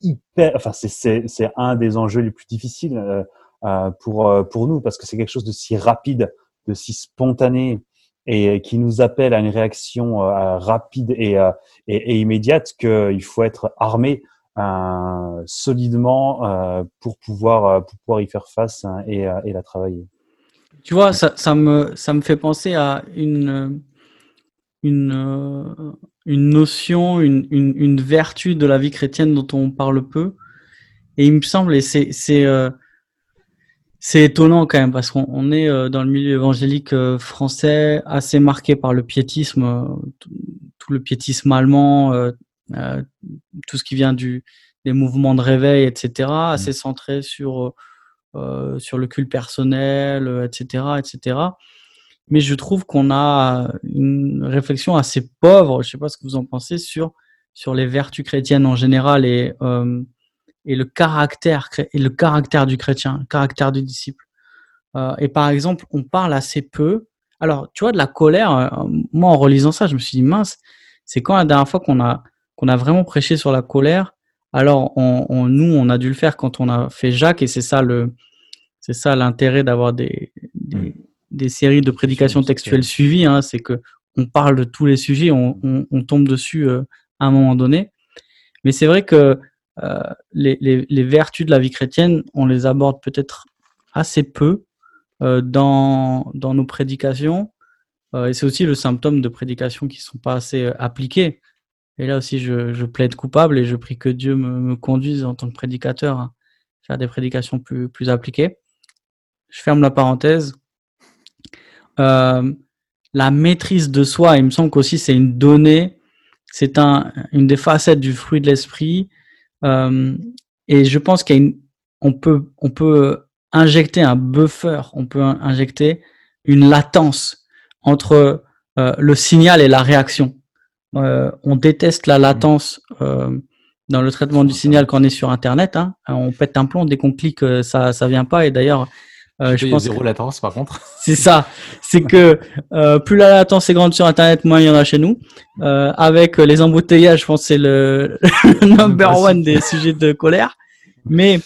hyper, enfin c'est un des enjeux les plus difficiles pour nous parce que c'est quelque chose de si rapide de si spontané et qui nous appelle à une réaction euh, rapide et, euh, et, et immédiate qu'il faut être armé solidement pour pouvoir pour pouvoir y faire face hein, et, et la travailler. Tu vois, ça, ça, me, ça me fait penser à une, une, une notion, une, une, une, vertu de la vie chrétienne dont on parle peu. Et il me semble, et c'est, c'est, euh, étonnant quand même, parce qu'on est euh, dans le milieu évangélique euh, français assez marqué par le piétisme, tout, le piétisme allemand, tout ce qui vient du, des mouvements de réveil, etc., assez mmh. centré sur euh, sur le culte personnel, etc., euh, etc. Mais je trouve qu'on a une réflexion assez pauvre, je ne sais pas ce que vous en pensez, sur, sur les vertus chrétiennes en général et, euh, et, le, caractère, et le caractère du chrétien, le caractère du disciple. et par exemple, on parle assez peu. Alors, tu vois, de la colère, moi en relisant ça, je me suis dit, mince, c'est quand la dernière fois qu'on a, qu'on a vraiment prêché sur la colère? Alors, on, nous, on a dû le faire quand on a fait Jacques, et c'est ça le, c'est ça l'intérêt d'avoir des, des, séries de prédications textuelles suivies, hein, c'est que on parle de tous les sujets, on, on, tombe dessus euh, à un moment donné. Mais c'est vrai que euh, les, les, vertus de la vie chrétienne, on les aborde peut-être assez peu euh, dans, dans nos prédications. et c'est aussi le symptôme de prédications qui ne sont pas assez appliquées. Et là aussi, je, plaide coupable et je prie que Dieu me, conduise en tant que prédicateur à faire des prédications plus, plus appliquées. Je ferme la parenthèse. Euh, la maîtrise de soi, il me semble qu'aussi c'est une donnée, c'est un, une des facettes du fruit de l'esprit. Euh, et je pense qu'on peut, on peut injecter un buffer, on peut injecter une latence entre euh, le signal et la réaction. Euh, on déteste la latence euh, dans le traitement du signal quand on est sur Internet. Hein. On pète un plomb dès qu'on clique, ça ça vient pas. Et d'ailleurs, je pense zéro latence par contre. C'est ça. C'est que plus la latence est grande sur Internet, moins il y en a chez nous. avec les embouteillages, je pense que c'est le, number one des sujets de colère. Mais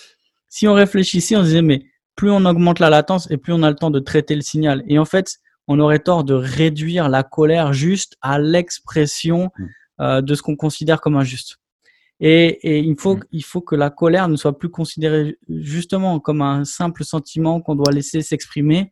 si on réfléchissait, on se disait mais plus on augmente la latence et plus on a le temps de traiter le signal. Et en fait, on aurait tort de réduire la colère juste à l'expression mm. euh, de ce qu'on considère comme injuste. Et, il, faut, mm. il faut que la colère ne soit plus considérée justement comme un simple sentiment qu'on doit laisser s'exprimer,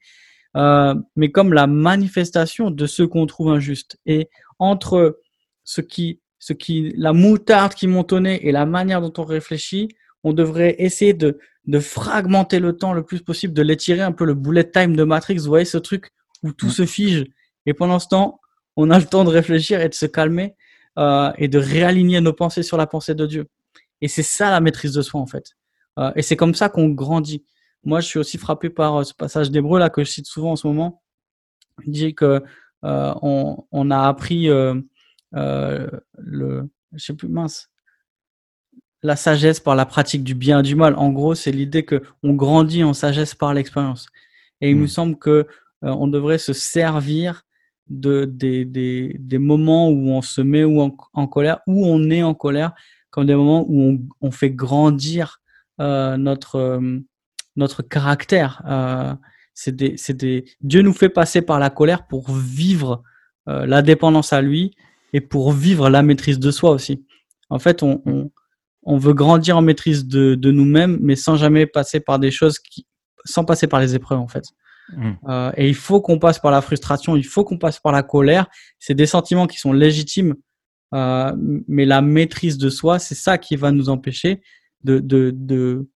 euh, mais comme la manifestation de ce qu'on trouve injuste. Et entre ce qui, ce qui, la moutarde qui montonnait et la manière dont on réfléchit, on devrait essayer de, de fragmenter le temps le plus possible, de l'étirer un peu le bullet time de Matrix. Vous voyez ce truc où tout mm. se fige. Et pendant ce temps, on a le temps de réfléchir et de se calmer euh, et de réaligner nos pensées sur la pensée de Dieu. Et c'est ça la maîtrise de soi en fait. Euh, et c'est comme ça qu'on grandit. Moi, je suis aussi frappé par euh, ce passage d'Hébreu là que je cite souvent en ce moment. Il dit que euh, on, on, a appris le, je sais plus mince, la sagesse par la pratique du bien et du mal. En gros, c'est l'idée que on grandit en sagesse par l'expérience. Et il me mm. semble que on devrait se servir de, des, des, des, moments où on se met en, colère, où on est en colère, comme des moments où on, on fait grandir euh, notre, euh, notre caractère. Euh, c'est des, des... Dieu nous fait passer par la colère pour vivre la dépendance à lui et pour vivre la maîtrise de soi aussi. En fait, on, on, on veut grandir en maîtrise de, de nous-mêmes, mais sans jamais passer par des choses qui, sans passer par les épreuves en fait. Mm. Euh, et il faut qu'on passe par la frustration, il faut qu'on passe par la colère. C'est des sentiments qui sont légitimes, euh, mais la maîtrise de soi, c'est ça qui va nous empêcher de, de, de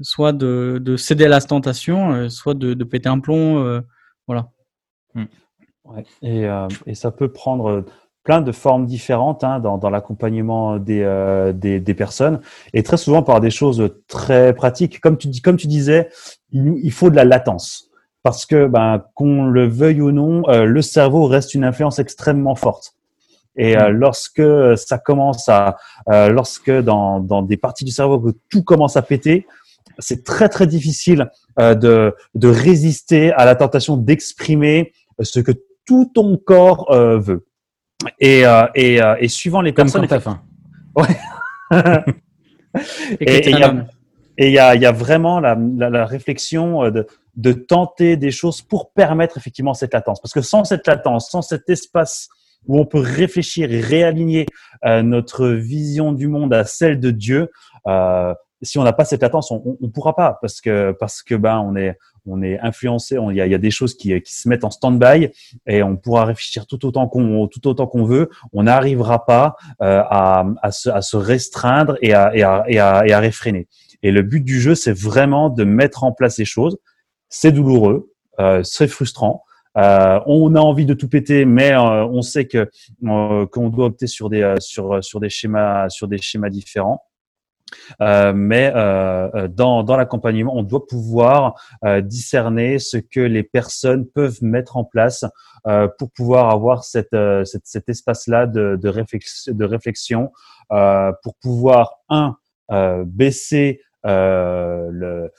soit de, de, céder à la tentation, euh, soit de, de, péter un plomb. Euh, voilà. Mm. Ouais. Et, euh, et, ça peut prendre plein de formes différentes hein, dans, dans l'accompagnement des, euh, des, des, personnes et très souvent par des choses très pratiques. Comme tu, dis, comme tu disais, il, il faut de la latence parce que ben, qu'on le veuille ou non, euh, le cerveau reste une influence extrêmement forte. Et euh, mm. lorsque ça commence à, euh, lorsque dans, dans des parties du cerveau que tout commence à péter, c'est très très difficile de, de résister à la tentation d'exprimer ce que tout ton corps veut. Et, et, et suivant les Comme personnes. Quand faim. Ouais. et il y a, et il y a, y a vraiment la, la, la réflexion de, de tenter des choses pour permettre effectivement cette latence. Parce que sans cette latence, sans cet espace où on peut réfléchir réaligner notre vision du monde à celle de Dieu, si on n'a pas cette latence, on ne pourra pas parce que parce que ben on est on est influencé, il y a, y a, des choses qui, qui se mettent en stand-by et on pourra réfléchir tout autant qu'on tout autant qu'on veut. On n'arrivera pas euh, à, à, se, à se restreindre et à, et, à, et, à, et à réfréner. Et le but du jeu, c'est vraiment de mettre en place les choses. C'est douloureux, euh, c'est frustrant. Euh, on a envie de tout péter, mais euh, on sait que euh, qu'on doit opter sur des sur sur des schémas sur des schémas différents. Euh, mais euh, euh, dans, dans l'accompagnement, on doit pouvoir discerner ce que les personnes peuvent mettre en place pour pouvoir avoir cette, cette cet espace-là de, de, réflexion, de réflexion pour pouvoir, un, baisser le,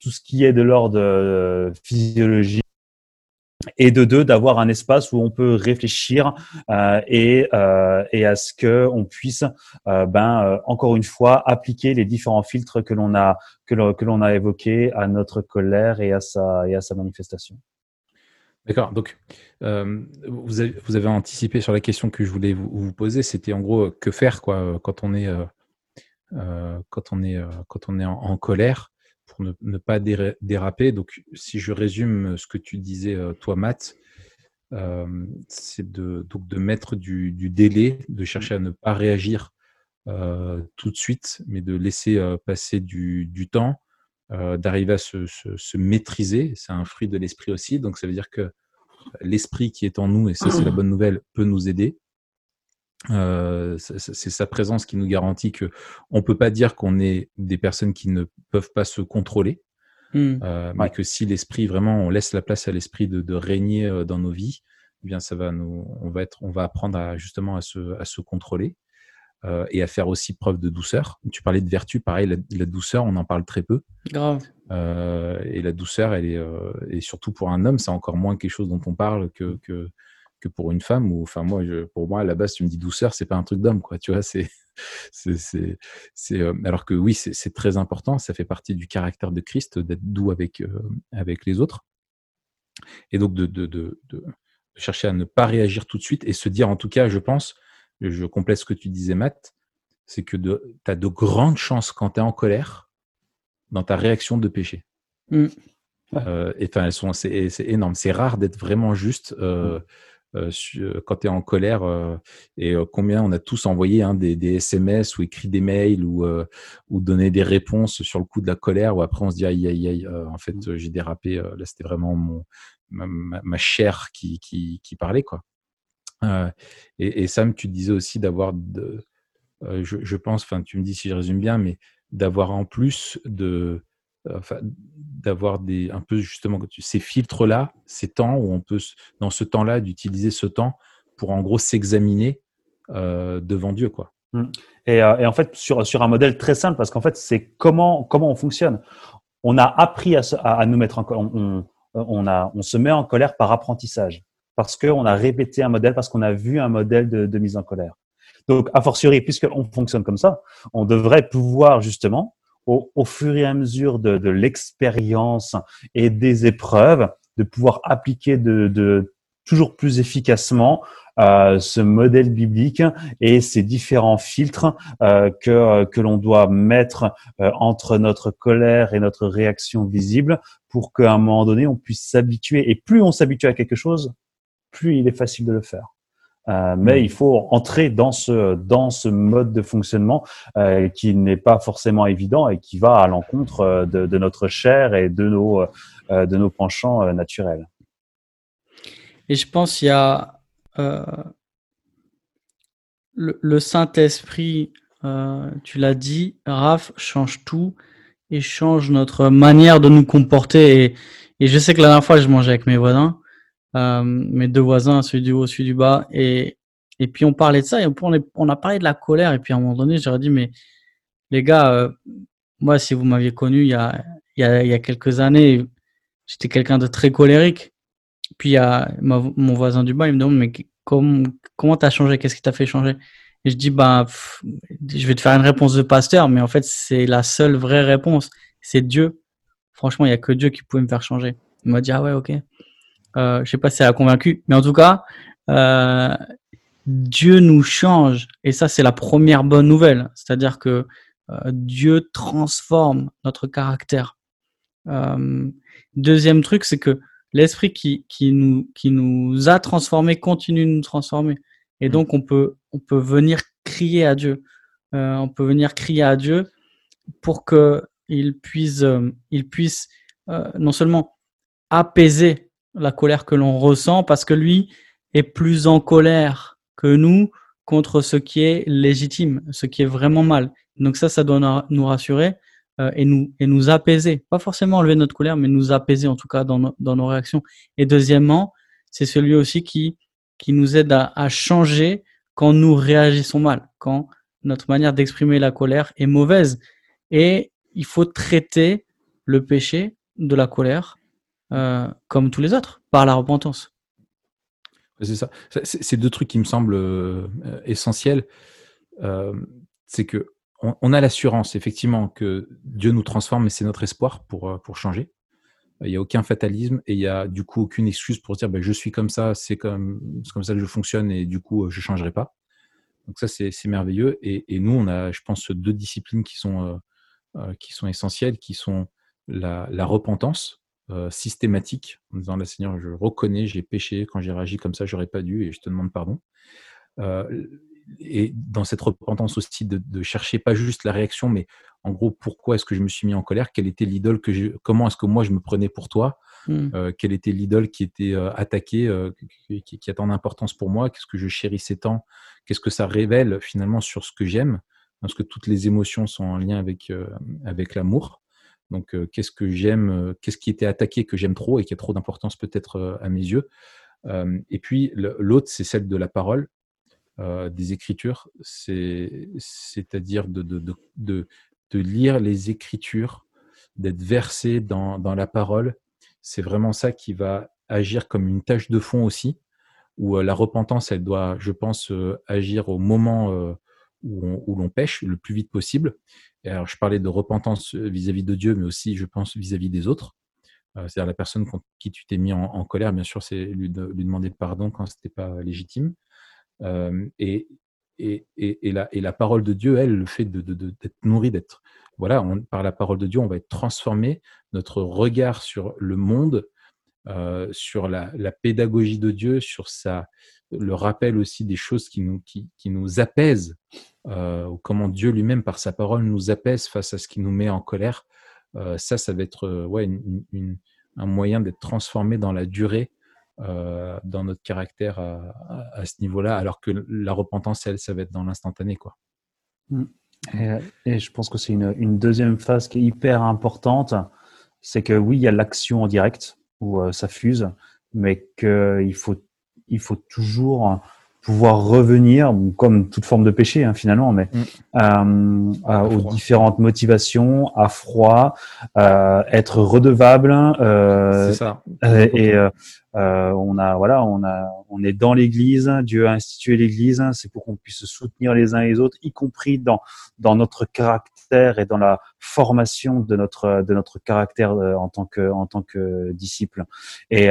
tout ce qui est de l'ordre physiologique et de deux d'avoir un espace où on peut réfléchir euh, et, euh, à ce que on puisse euh, ben euh, encore une fois appliquer les différents filtres que l'on a que l'on a évoqués à notre colère et à sa et à sa manifestation. D'accord. Donc, euh, vous, avez, vous, avez, anticipé sur la question que je voulais vous, vous poser. C'était en gros que faire quoi quand on est quand on est quand on est en, en colère pour ne, pas déraper. Donc, si je résume ce que tu disais, euh, toi, Matt, euh, c'est de, donc de mettre du, délai, de chercher à ne pas réagir euh, tout de suite, mais de laisser passer du, temps, d'arriver à se, maîtriser. C'est un fruit de l'esprit aussi. Donc, ça veut dire que l'esprit qui est en nous, et ça, c'est la bonne nouvelle, peut nous aider. Euh, c'est sa présence qui nous garantit que on peut pas dire qu'on est des personnes qui ne peuvent pas se contrôler, mmh. euh, mais que si l'esprit vraiment on laisse la place à l'esprit de, de, régner euh, dans nos vies, eh bien ça va nous, on va être, on va apprendre à, justement à se, à se contrôler euh, et à faire aussi preuve de douceur. Tu parlais de vertu, pareil, la, la douceur, on en parle très peu. Grave. Euh, et la douceur, elle est, et surtout pour un homme, c'est encore moins quelque chose dont on parle que, que que pour une femme ou enfin moi je, pour moi à la base tu me dis douceur c'est pas un truc d'homme quoi tu vois c'est c'est euh, alors que oui c'est très important ça fait partie du caractère de Christ d'être doux avec euh, avec les autres et donc de, de, de, de, chercher à ne pas réagir tout de suite et se dire en tout cas je pense je complète ce que tu disais Matt c'est que tu as de grandes chances quand tu es en colère dans ta réaction de péché mmh. euh, et enfin elles sont c'est énorme c'est rare d'être vraiment juste euh, mmh. Euh, euh, quand tu es en colère euh, et combien on a tous envoyé hein, des, des, SMS ou écrit des mails ou, ou donné des réponses sur le coup de la colère ou après on se dit aïe aïe aïe en fait mmh. j'ai dérapé là c'était vraiment mon ma, ma, chair qui, qui, qui, parlait quoi et, et, Sam tu disais aussi d'avoir de je, je, pense enfin tu me dis si je résume bien mais d'avoir en plus de enfin, d'avoir des un peu justement ces filtres là, ces temps où on peut dans ce temps-là d'utiliser ce temps pour en gros s'examiner euh, devant Dieu quoi. Mmh. Et, euh, et, en fait sur sur un modèle très simple parce qu'en fait c'est comment comment on fonctionne. On a appris à, à, nous mettre en on, on, a on se met en colère par apprentissage parce qu'on a répété un modèle parce qu'on a vu un modèle de, de mise en colère. Donc, a fortiori, puisqu'on fonctionne comme ça, on devrait pouvoir justement au, au, fur et à mesure de, de l'expérience et des épreuves, de pouvoir appliquer de, de toujours plus efficacement euh, ce modèle biblique et ces différents filtres euh, que, que l'on doit mettre euh, entre notre colère et notre réaction visible pour qu'à un moment donné, on puisse s'habituer. Et plus on s'habitue à quelque chose, plus il est facile de le faire. Euh, mais il faut entrer dans ce dans ce mode de fonctionnement euh, qui n'est pas forcément évident et qui va à l'encontre euh, de, de, notre chair et de nos euh, de nos penchants euh, naturels. Et je pense qu'il y a le, le Saint Esprit, tu l'as dit, Raph change tout et change notre manière de nous comporter. Et, et je sais que la dernière fois je mangeais avec mes voisins euh, mes deux voisins, celui du haut, celui du bas. Et, et puis on parlait de ça et on, on a parlé de la colère. Et puis à un moment donné, j'aurais dit, mais les gars, euh, moi, si vous m'aviez connu il y a, il y a, quelques années, j'étais quelqu'un de très colérique. Puis il y a mon voisin du bas, il me demande, mais comment comment t'as changé? Qu'est-ce qui t'a fait changer? Et je dis, bah, je vais te faire une réponse de pasteur, mais en fait, c'est la seule vraie réponse. C'est Dieu. Franchement, il y a que Dieu qui pouvait me faire changer. Il m'a dit, ah ouais, ok. Euh, je sais pas si ça a convaincu, mais en tout cas, euh, Dieu nous change. Et ça, c'est la première bonne nouvelle. C'est-à-dire que euh, Dieu transforme notre caractère. Euh, deuxième truc, c'est que l'esprit qui, qui, nous, qui nous a transformés continue de nous transformer. Et donc, on peut, on peut venir crier à Dieu. Euh, on peut venir crier à Dieu pour qu'il puisse, il puisse euh, non seulement apaiser la colère que l'on ressent, parce que lui est plus en colère que nous contre ce qui est légitime, ce qui est vraiment mal. Donc ça, ça doit nous rassurer et, nous, et nous apaiser. Pas forcément enlever notre colère, mais nous apaiser en tout cas dans, dans nos réactions. Et deuxièmement, c'est celui aussi qui, qui nous aide à, à changer quand nous réagissons mal, quand notre manière d'exprimer la colère est mauvaise. Et il faut traiter le péché de la colère euh, comme tous les autres, par la repentance. C'est ça. C'est deux trucs qui me semblent euh, essentiels. Euh, c'est que on, a l'assurance, effectivement, que Dieu nous transforme et c'est notre espoir pour, pour changer. Il n'y a aucun fatalisme et il n'y a du coup aucune excuse pour dire ben, je suis comme ça, c'est comme, comme ça que je fonctionne et du coup je ne changerai pas. Donc ça, c'est merveilleux. Et, nous, on a, je pense, deux disciplines qui sont, qui sont essentielles, qui sont la, repentance euh, systématique, en disant, la Seigneur, je reconnais, j'ai péché, quand j'ai réagi comme ça, j'aurais pas dû, et je te demande pardon. et dans cette repentance aussi, de, chercher pas juste la réaction, mais en gros, pourquoi est-ce que je me suis mis en colère? Quelle était l'idole que je, comment est-ce que moi je me prenais pour toi? Mmh. Quelle était l'idole qui était attaquée, qui, qui, a tant d'importance pour moi? Qu'est-ce que je chérissais tant? Qu'est-ce que ça révèle finalement sur ce que j'aime, parce que toutes les émotions sont en lien avec, euh, avec l'amour. Donc, euh, qu'est-ce que j'aime, euh, qu'est-ce qui était attaqué que j'aime trop et qui a trop d'importance peut-être à mes yeux. et puis, l'autre, c'est celle de la parole, des écritures, c'est-à-dire de, lire les écritures, d'être versé dans, dans la parole. C'est vraiment ça qui va agir comme une tâche de fond aussi où la repentance, elle doit, je pense, agir au moment où l'on pêche le plus vite possible. Alors, je parlais de repentance vis-à-vis de Dieu, mais aussi, je pense, vis-à-vis des autres. C'est-à-dire la personne contre qui tu t'es mis en, colère, bien sûr, c'est lui, demander de pardon quand ce n'était pas légitime. et, et, la, parole de Dieu, elle, le fait d'être de, nourri, d'être. Voilà, par la parole de Dieu, on va être transformé. Notre regard sur le monde euh, sur la, pédagogie de Dieu, sur le rappel aussi des choses qui, nous apaisent, euh, comment Dieu lui-même, par sa parole, nous apaise face à ce qui nous met en colère. Euh, ça, ça va être ouais, un moyen d'être transformé dans la durée, dans notre caractère à, ce niveau-là, alors que la repentance, elle, ça va être dans l'instantané. quoi. Mmh. Et, je pense que c'est une, une, deuxième phase qui est hyper importante, c'est que oui, il y a l'action en direct, où euh, ça fuse, mais qu'il faut, il faut toujours pouvoir revenir, comme toute forme de péché hein, finalement, mais mm. euh, aux différentes motivations, à froid, euh, être redevable. Euh, ça. et on a voilà, on a, on est dans l'Église. Dieu a institué l'Église. C'est pour qu'on puisse se soutenir les uns et les autres, y compris dans dans notre caractère et dans la formation de notre de notre caractère en tant que en tant que disciple. Et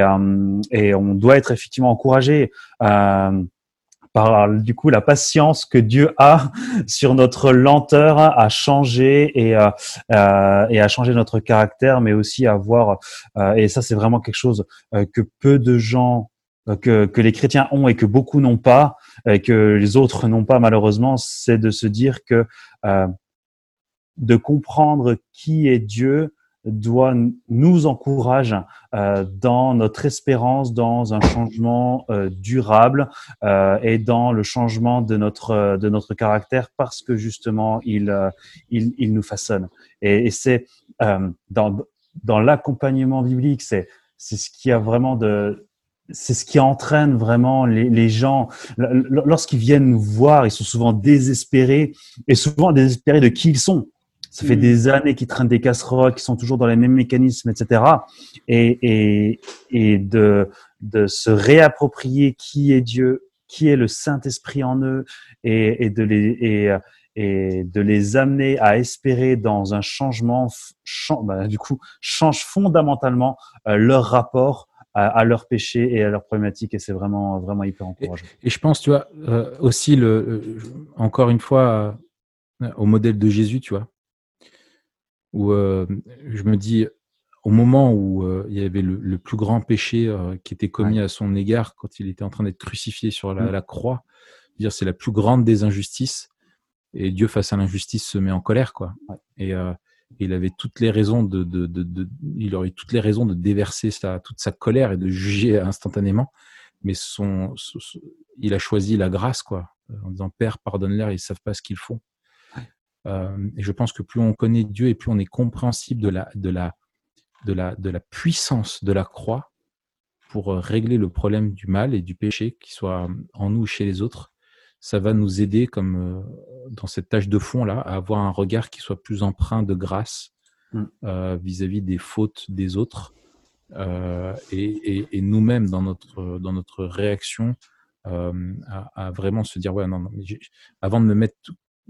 et on doit être effectivement encouragé. Euh, par du coup la patience que Dieu a sur notre lenteur à changer et, euh, euh, et à changer notre caractère, mais aussi à voir, euh, et ça c'est vraiment quelque chose que peu de gens, que, que les chrétiens ont et que beaucoup n'ont pas, et que les autres n'ont pas malheureusement, c'est de se dire que de comprendre qui est Dieu doit nous encourage euh, dans notre espérance dans un changement euh, durable euh, et dans le changement de notre de notre caractère parce que justement il il, il nous façonne et, et c'est dans dans l'accompagnement biblique c'est c'est ce qui a vraiment de c'est ce qui entraîne vraiment les, les gens. Lorsqu'ils viennent nous voir, ils sont souvent désespérés et souvent désespérés de qui ils sont. Ça fait des années qu'ils traînent des casseroles, qui sont toujours dans les mêmes mécanismes, etc. Et, et, et de, de se réapproprier qui est Dieu, qui est le Saint-Esprit en eux, et, et de les, et, et de les amener à espérer dans un changement, bah, du coup, change fondamentalement euh, leur rapport à, leur péché et à leurs problématiques. Et c'est vraiment, vraiment hyper encourageant. Et, je pense, tu vois, euh, aussi, le, encore une fois, euh, au modèle de Jésus, tu vois, où je me dis, au moment où il y avait le, plus grand péché qui était commis à son égard quand il était en train d'être crucifié sur la, mmh. la croix, dire c'est la plus grande des injustices et Dieu face à l'injustice se met en colère quoi. Et euh, il avait toutes les raisons de, de, de, de, il aurait toutes les raisons de déverser sa, toute sa colère et de juger instantanément, mais son, il a choisi la grâce quoi, en disant Père pardonne-leur, ils savent pas ce qu'ils font. Euh, et je pense que plus on connaît Dieu et plus on est compréhensible de la, de la, de la, de la puissance de la croix pour régler le problème du mal et du péché, qui soit en nous ou chez les autres, ça va nous aider, comme euh, dans cette tâche de fond là, à avoir un regard qui soit plus empreint de grâce mm. euh, vis-à-vis des fautes des autres euh, et, nous-mêmes dans notre dans notre réaction à, vraiment se dire ouais non, non avant de me mettre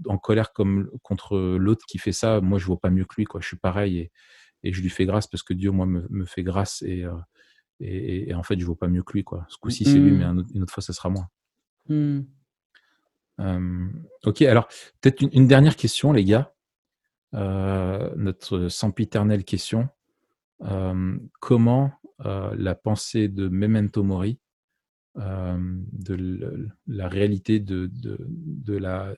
en colère comme contre l'autre qui fait ça, moi je vois pas mieux que lui quoi, je suis pareil et, et je lui fais grâce parce que Dieu moi me, fait grâce et, et, en fait je vois pas mieux que lui quoi. Ce coup-ci c'est lui mais une autre fois ça sera moi. Mm. Euh, ok, alors peut-être une, dernière question, les gars. Euh, notre sempiternelle question. Euh, comment la pensée de Memento Mori, de la réalité de, de, la,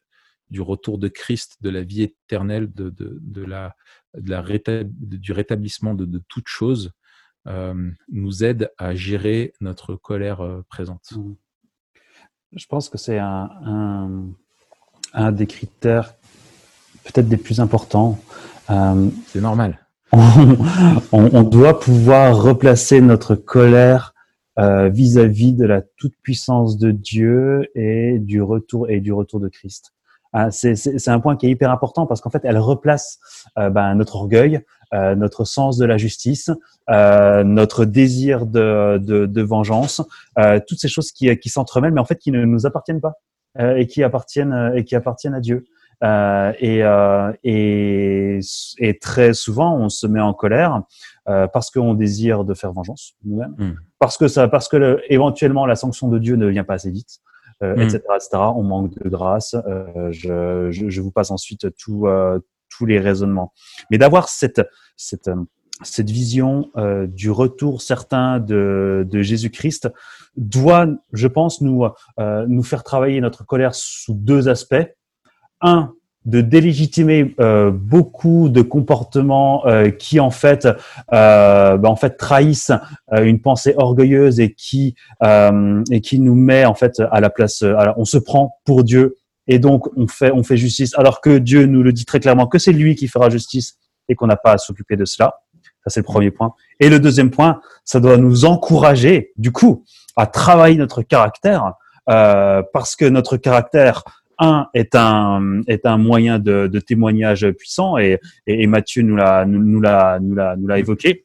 du retour de Christ, de la vie éternelle, de, de la, de la du rétablissement de, de toute chose, nous aide à gérer notre colère présente. Mmh. Je pense que c'est un, un, un, des critères peut-être des plus importants. Euh, c'est normal. On, on, doit pouvoir replacer notre colère euh, vis-à-vis de la toute puissance de Dieu et du retour et du retour de Christ. Euh, c'est un point qui est hyper important parce qu'en fait, elle replace euh, ben, notre orgueil, euh, notre sens de la justice, euh, notre désir de, de, de vengeance, euh, toutes ces choses qui, qui s'entremêlent, mais en fait qui ne nous appartiennent pas et qui appartiennent et qui appartiennent à Dieu. et, et, et très souvent, on se met en colère parce qu'on désire de faire vengeance nous-mêmes, hmm. parce que ça, parce que le, éventuellement la sanction de Dieu ne vient pas assez vite. Euh, etc., hmm. etc. On manque de grâce. Euh, je, je, je, vous passe ensuite tout, tous les raisonnements. Mais d'avoir cette, cette, euh, cette vision euh, du retour certain de, de Jésus-Christ doit, je pense, nous, euh, nous faire travailler notre colère sous deux aspects. Un, de délégitimer euh, beaucoup de comportements euh, qui en fait, euh, bah, en fait trahissent une pensée orgueilleuse et qui et qui nous met en fait à la place. on se prend pour Dieu et donc on fait on fait justice alors que Dieu nous le dit très clairement que c'est lui qui fera justice et qu'on n'a pas à s'occuper de cela. Ça c'est le premier point. Et le deuxième point, ça doit nous encourager du coup à travailler notre caractère euh, parce que notre caractère un est un est un moyen de, de témoignage puissant et, et, Mathieu nous l'a nous l'a nous l'a nous l'a évoqué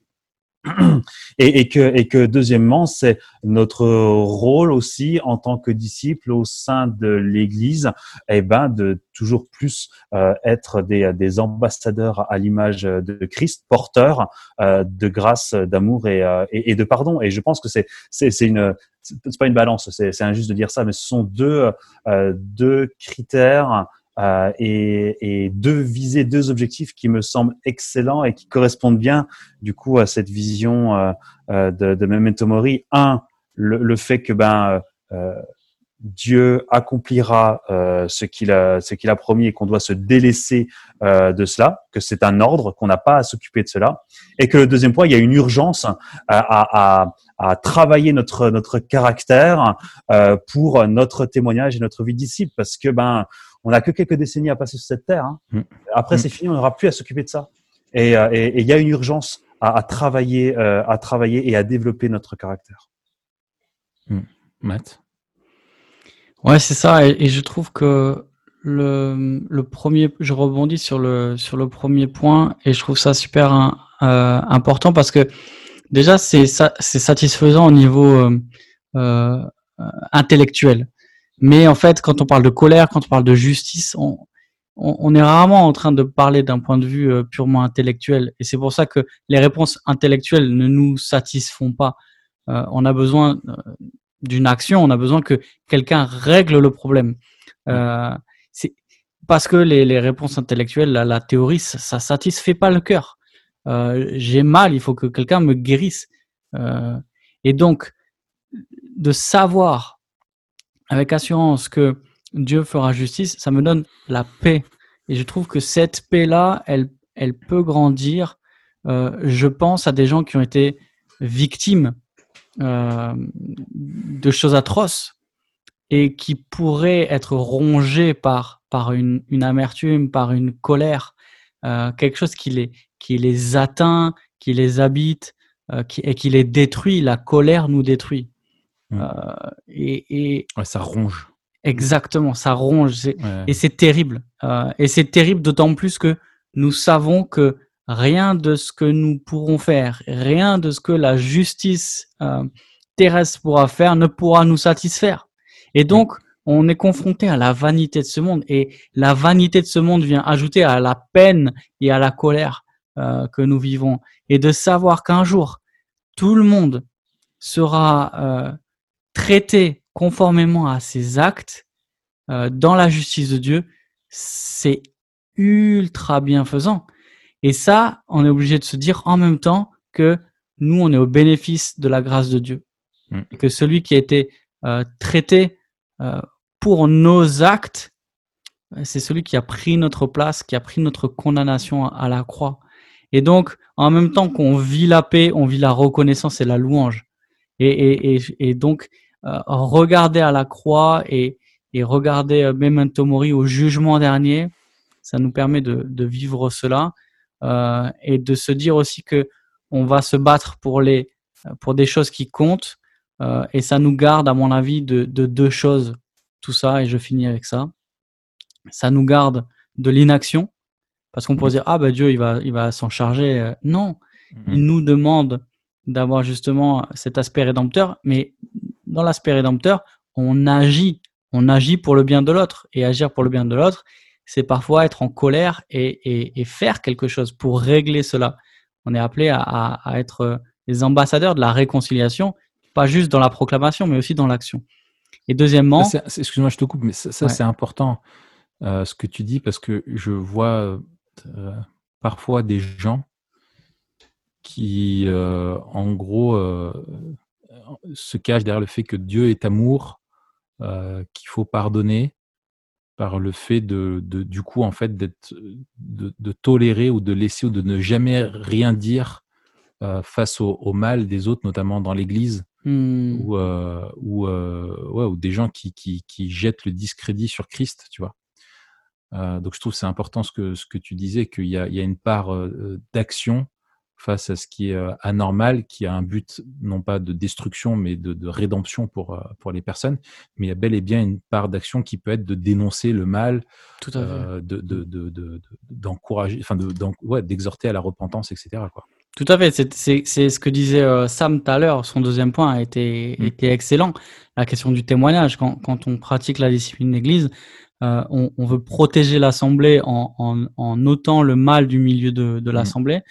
et, et, que, et que deuxièmement, c'est notre rôle aussi en tant que disciple au sein de l'Église, eh ben de toujours plus euh, être des, des ambassadeurs à l'image de Christ, porteurs euh, de grâce, d'amour et, euh, et, et, de pardon. Et je pense que c'est c'est une c'est pas une balance, c'est injuste de dire ça, mais ce sont deux euh, deux critères euh, et, et, deux visées, deux objectifs qui me semblent excellents et qui correspondent bien du coup à cette vision euh, euh de, de Memento Mori. Un, le, le fait que ben euh, Dieu accomplira euh, ce qu'il a, ce qu'il a promis et qu'on doit se délaisser de cela, que c'est un ordre, qu'on n'a pas à s'occuper de cela, et que le deuxième point, il y a une urgence à, à, à travailler notre notre caractère pour notre témoignage et notre vie disciple, parce que ben on n'a que quelques décennies à passer sur cette terre. Hein. Mm. Après, mm. c'est fini, on n'aura plus à s'occuper de ça. Et euh, il y a une urgence à, travailler, euh, à travailler et à développer notre caractère. Mm. Matt? Ouais, c'est ça. Et, je trouve que le, premier, je rebondis sur le sur le premier point et je trouve ça super hein, euh, important parce que déjà c'est c'est satisfaisant au niveau intellectuel. Mais en fait, quand on parle de colère, quand on parle de justice, on, on, est rarement en train de parler d'un point de vue euh, purement intellectuel. Et c'est pour ça que les réponses intellectuelles ne nous satisfont pas. euh, on a besoin euh, d'une action, on a besoin que quelqu'un règle le problème. Euh, c'est parce que les, les réponses intellectuelles, la, la théorie, ça, ça satisfait pas le cœur. Euh, J'ai mal, il faut que quelqu'un me guérisse. Euh, et donc, de savoir avec assurance que Dieu fera justice, ça me donne la paix. Et je trouve que cette paix-là, elle, elle peut grandir. Euh, je pense à des gens qui ont été victimes euh, de choses atroces et qui pourraient être rongés par, une, amertume, par une colère, euh, quelque chose qui les, atteint, qui les habite et qui les détruit. La colère nous détruit. Mm. Euh, et, et Ouais, ça ronge. exactement, ça ronge. Ouais. et c'est terrible. Euh, et c'est terrible d'autant plus que nous savons que rien de ce que nous pourrons faire, rien de ce que la justice euh, terrestre pourra faire ne pourra nous satisfaire. Et donc, on est confronté à la vanité de ce monde. Et la vanité de ce monde vient ajouter à la peine et à la colère euh, que nous vivons. Et de savoir qu'un jour, tout le monde sera euh, traité conformément à ses actes euh, dans la justice de Dieu, c'est ultra bienfaisant. Et ça, on est obligé de se dire en même temps que nous, on est au bénéfice de la grâce de Dieu. Mm. Et que celui qui a été euh, traité euh, pour nos actes, euh, c'est celui qui a pris notre place, qui a pris notre condamnation à, à la croix. Et donc, en même temps qu'on vit la paix, on vit la reconnaissance et la louange. Et, et, et, et donc, regarder à la croix et, et regarder euh, Memento Mori au jugement dernier, ça nous permet de, de vivre cela. Euh, et de se dire aussi que on va se battre pour les pour des choses qui comptent. Euh, et ça nous garde à mon avis de, de deux choses. Tout ça et je finis avec ça. Ça nous garde de l'inaction. Parce qu'on pourrait dire ah ben Dieu il va il va s'en charger. Euh, non. Mm. il nous demande d'avoir justement cet aspect rédempteur, mais dans l'aspect rédempteur, on agit, on agit pour le bien de l'autre. Et agir pour le bien de l'autre, c'est parfois être en colère et, et, et faire quelque chose pour régler cela. On est appelé à, à, à être les ambassadeurs de la réconciliation, pas juste dans la proclamation, mais aussi dans l'action. Et deuxièmement, Excuse-moi, je te coupe, mais ça, ça, Ouais. c'est important euh, ce que tu dis parce que je vois euh, parfois des gens qui, euh, en gros, euh, se cachent derrière le fait que Dieu est amour, euh, qu'il faut pardonner par le fait de, de du coup, en fait, d'être, de, de tolérer ou de laisser ou de ne jamais rien dire euh, face au, au mal des autres, notamment dans l'Église hmm, ou, euh, ou, ouais, ou des gens qui, qui, qui jettent le discrédit sur Christ, tu vois. Donc je trouve que c'est important ce que, ce que tu disais, qu'il y a, il y a une part d'action face à ce qui est euh, anormal, qui a un but non pas de destruction, mais de, de rédemption pour, euh, pour les personnes. Mais il y a bel et bien une part d'action qui peut être de dénoncer le mal, tout à fait. euh, de, de, de, de- de- d'encourager, enfin de, ouais, d'exhorter à la repentance, etc. Quoi. Tout à fait, c'est ce que disait Sam tout à l'heure. Son deuxième point a été, Mm. était excellent. La question du témoignage, quand, quand on pratique la discipline d'église, euh, on, on veut protéger l'assemblée en, en, en notant le mal du milieu de, de Mm. l'assemblée,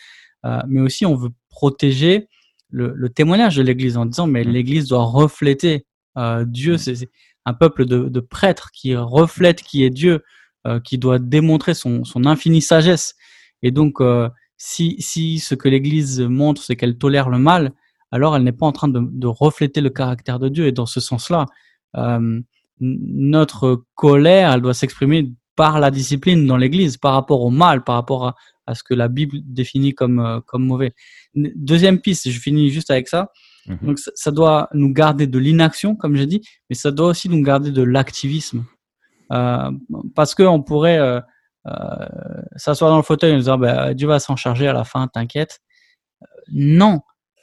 mais aussi on veut protéger le, le témoignage de l'église en disant mais Mm. l'église doit refléter euh, Dieu. Mm. C'est un peuple de, de prêtres qui reflète qui est Dieu, euh, qui doit démontrer son, son infinie sagesse. Et donc, euh, si, si ce que l'Église montre, c'est qu'elle tolère le mal, alors elle n'est pas en train de, de refléter le caractère de Dieu. Et dans ce sens-là, euh, notre colère, elle doit s'exprimer par la discipline dans l'Église, par rapport au mal, par rapport à, à ce que la Bible définit comme, euh, comme mauvais. Deuxième piste, je finis juste avec ça. Mhm. Donc ça, ça doit nous garder de l'inaction, comme j'ai dit, mais ça doit aussi nous garder de l'activisme. Euh, parce qu'on pourrait euh, euh, s'asseoir dans le fauteuil et nous dire bah, Dieu va s'en charger à la fin, t'inquiète. Non.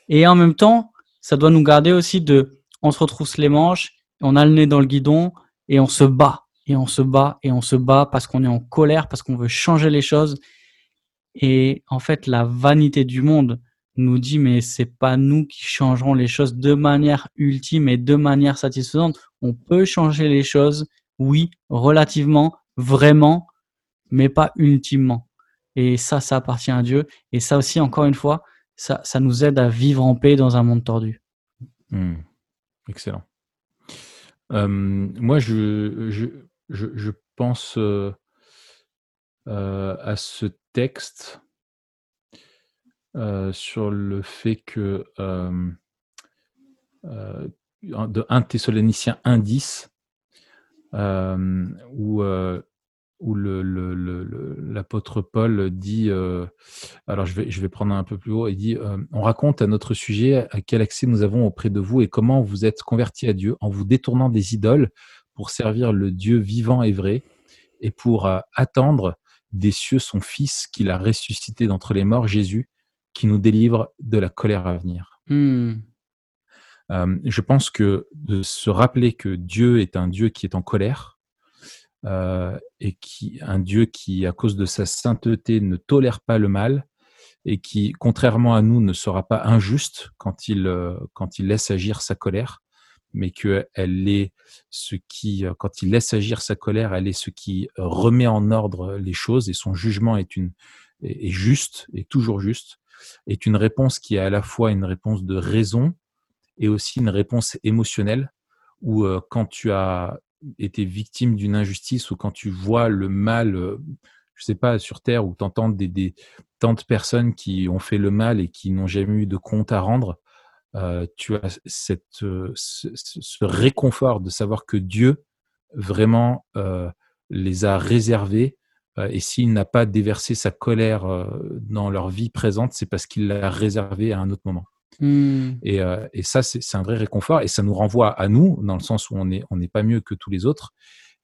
Et en même temps, ça doit nous garder aussi de on se retrousse les manches, on a le nez dans le guidon et on se bat. Et on se bat et on se bat parce qu'on est en colère, parce qu'on veut changer les choses. Et en fait, la vanité du monde nous dit mais c'est pas nous qui changerons les choses de manière ultime et de manière satisfaisante. On peut changer les choses, oui, relativement, vraiment, mais pas ultimement. Et ça, ça appartient à Dieu. Et ça aussi, encore une fois, ça, ça nous aide à vivre en paix dans un monde tordu. Hmm. Excellent. Euh, moi, je, je, je, pense euh, euh, à ce texte sur le fait que de 1 Thessaloniciens 1.10, où où l'apôtre Paul dit, euh, alors je vais, je vais prendre un peu plus haut, il dit, euh, on raconte à notre sujet à quel accès nous avons auprès de vous et comment vous êtes convertis à Dieu en vous détournant des idoles pour servir le Dieu vivant et vrai et pour euh, attendre des cieux son Fils qu'il a ressuscité d'entre les morts, Jésus, qui nous délivre de la colère à venir. Hmm. je pense que de se rappeler que Dieu est un Dieu qui est en colère, euh, et qui un Dieu qui, à cause de sa sainteté, ne tolère pas le mal et qui, contrairement à nous, ne sera pas injuste quand il euh, quand il laisse agir sa colère, mais que elle est ce qui, euh, quand il laisse agir sa colère, elle est ce qui remet en ordre les choses et son jugement est une est juste et toujours juste est une réponse qui est à la fois une réponse de raison et aussi une réponse émotionnelle où quand tu as été victime d'une injustice ou quand tu vois le mal, euh, je sais pas, sur Terre, où tu entends des, des, tant de personnes qui ont fait le mal et qui n'ont jamais eu de compte à rendre, euh, tu as cette, euh, ce, réconfort de savoir que Dieu vraiment les a réservés et s'il n'a pas déversé sa colère dans leur vie présente, c'est parce qu'il l'a réservé à un autre moment. Mmh. Et, euh, et, ça, c'est un vrai réconfort et ça nous renvoie à nous, dans le sens où on n'est on pas mieux que tous les autres,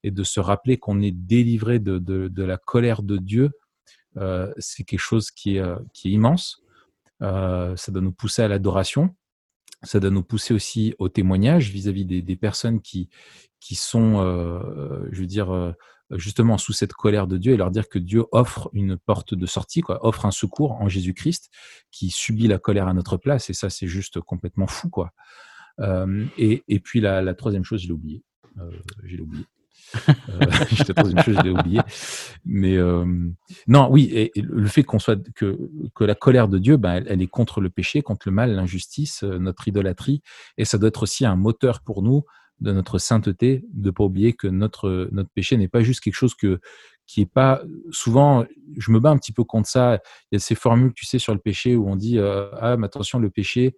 et de se rappeler qu'on est délivré de, de, de, la colère de Dieu, euh, c'est quelque chose qui est, euh, qui est immense. Euh, ça doit nous pousser à l'adoration, ça doit nous pousser aussi au témoignage vis-à-vis des, personnes qui, qui sont, euh, je veux dire, justement sous cette colère de Dieu et leur dire que Dieu offre une porte de sortie, quoi, offre un secours en Jésus-Christ qui subit la colère à notre place. Et ça, c'est juste complètement fou, quoi. Euh, et, et, puis la, la, troisième chose, je l'ai oublié. Euh, je l'ai oublié. Euh, la troisième chose, je l'ai oublié. Mais euh, non, oui, et, le fait qu'on soit que, que la colère de Dieu, ben, elle, est contre le péché, contre le mal, l'injustice, euh, notre idolâtrie, et ça doit être aussi un moteur pour nous de notre sainteté, de pas oublier que notre notre péché n'est pas juste quelque chose que qui est pas souvent. Je me bats un petit peu contre ça. Il y a ces formules, tu sais, sur le péché où on dit ah mais attention le péché.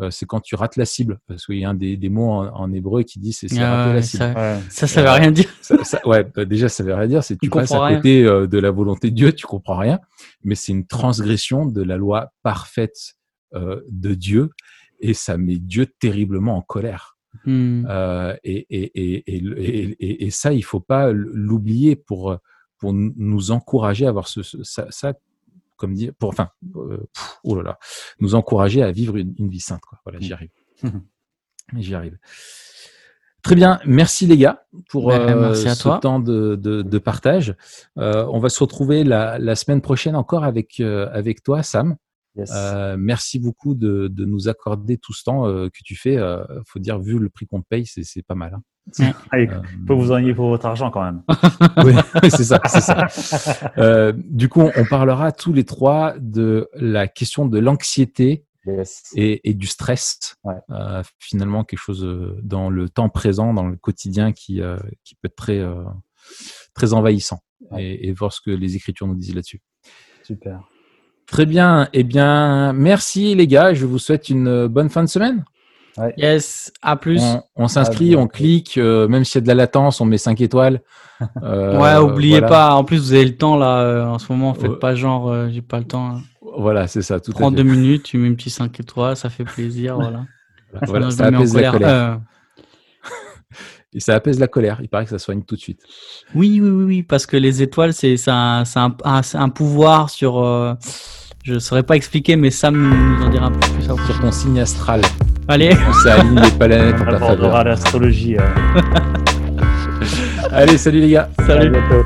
Euh, c'est quand tu rates la cible, parce qu'il y a un des, des mots en, hébreu qui dit c'est ah rater la cible. Ça, ça, ça, veut rien dire. Ça, ouais, bah, déjà ça veut rien dire. C'est tu passes à côté euh, de la volonté de Dieu, tu comprends rien. Mais c'est une transgression de la loi parfaite de Dieu, et ça met Dieu terriblement en colère. Mmh. Euh, et, et, et, et, ça, il faut pas l'oublier pour, pour nous encourager à avoir ce, ça, ça, comme dire, pour, enfin, euh, oh là là, nous encourager à vivre une, vie sainte. Quoi. Voilà, j'y mmh. arrive. j'y arrive. Très bien, merci les gars pour ben, euh, ce temps de, de, de partage. Euh, on va se retrouver la, la semaine prochaine encore avec, euh, avec toi, Sam. Merci beaucoup de, de, nous accorder tout ce temps que tu fais. Faut dire, vu le prix qu'on te paye, c'est pas mal. Hein. Allez, faut vous en pour votre argent quand même. oui, c'est ça, c'est ça. du coup, on parlera tous les trois de la question de l'anxiété et, et, du stress. Ouais. finalement, quelque chose dans le temps présent, dans le quotidien, qui, qui peut être très, très envahissant. Et, et voir ce que les Écritures nous disent là-dessus. Super. Très bien. Eh bien, merci les gars. Je vous souhaite une bonne fin de semaine. Ouais. Yes, à plus. On, s'inscrit, on clique, euh, même s'il y a de la latence, on met 5 étoiles. Euh, ouais, oubliez pas. En plus, vous avez le temps là. Euh, en ce moment, faites pas genre, euh, j'ai pas le temps. Hein. Voilà, c'est ça. Tout Prends deux minutes, tu mets un petit 5 étoiles, ça fait plaisir. voilà. voilà ça apaise la colère. Et ça apaise la colère. Il paraît que ça soigne tout de suite. Oui, oui, oui, oui parce que les étoiles, c'est un, un, un, pouvoir sur je ne saurais pas expliquer, mais Sam nous en dira un peu plus. Sur ton signe astral. Allez. Ça aligne les planètes en ta faveur. l'astrologie. Allez, salut les gars. Salut. À bientôt,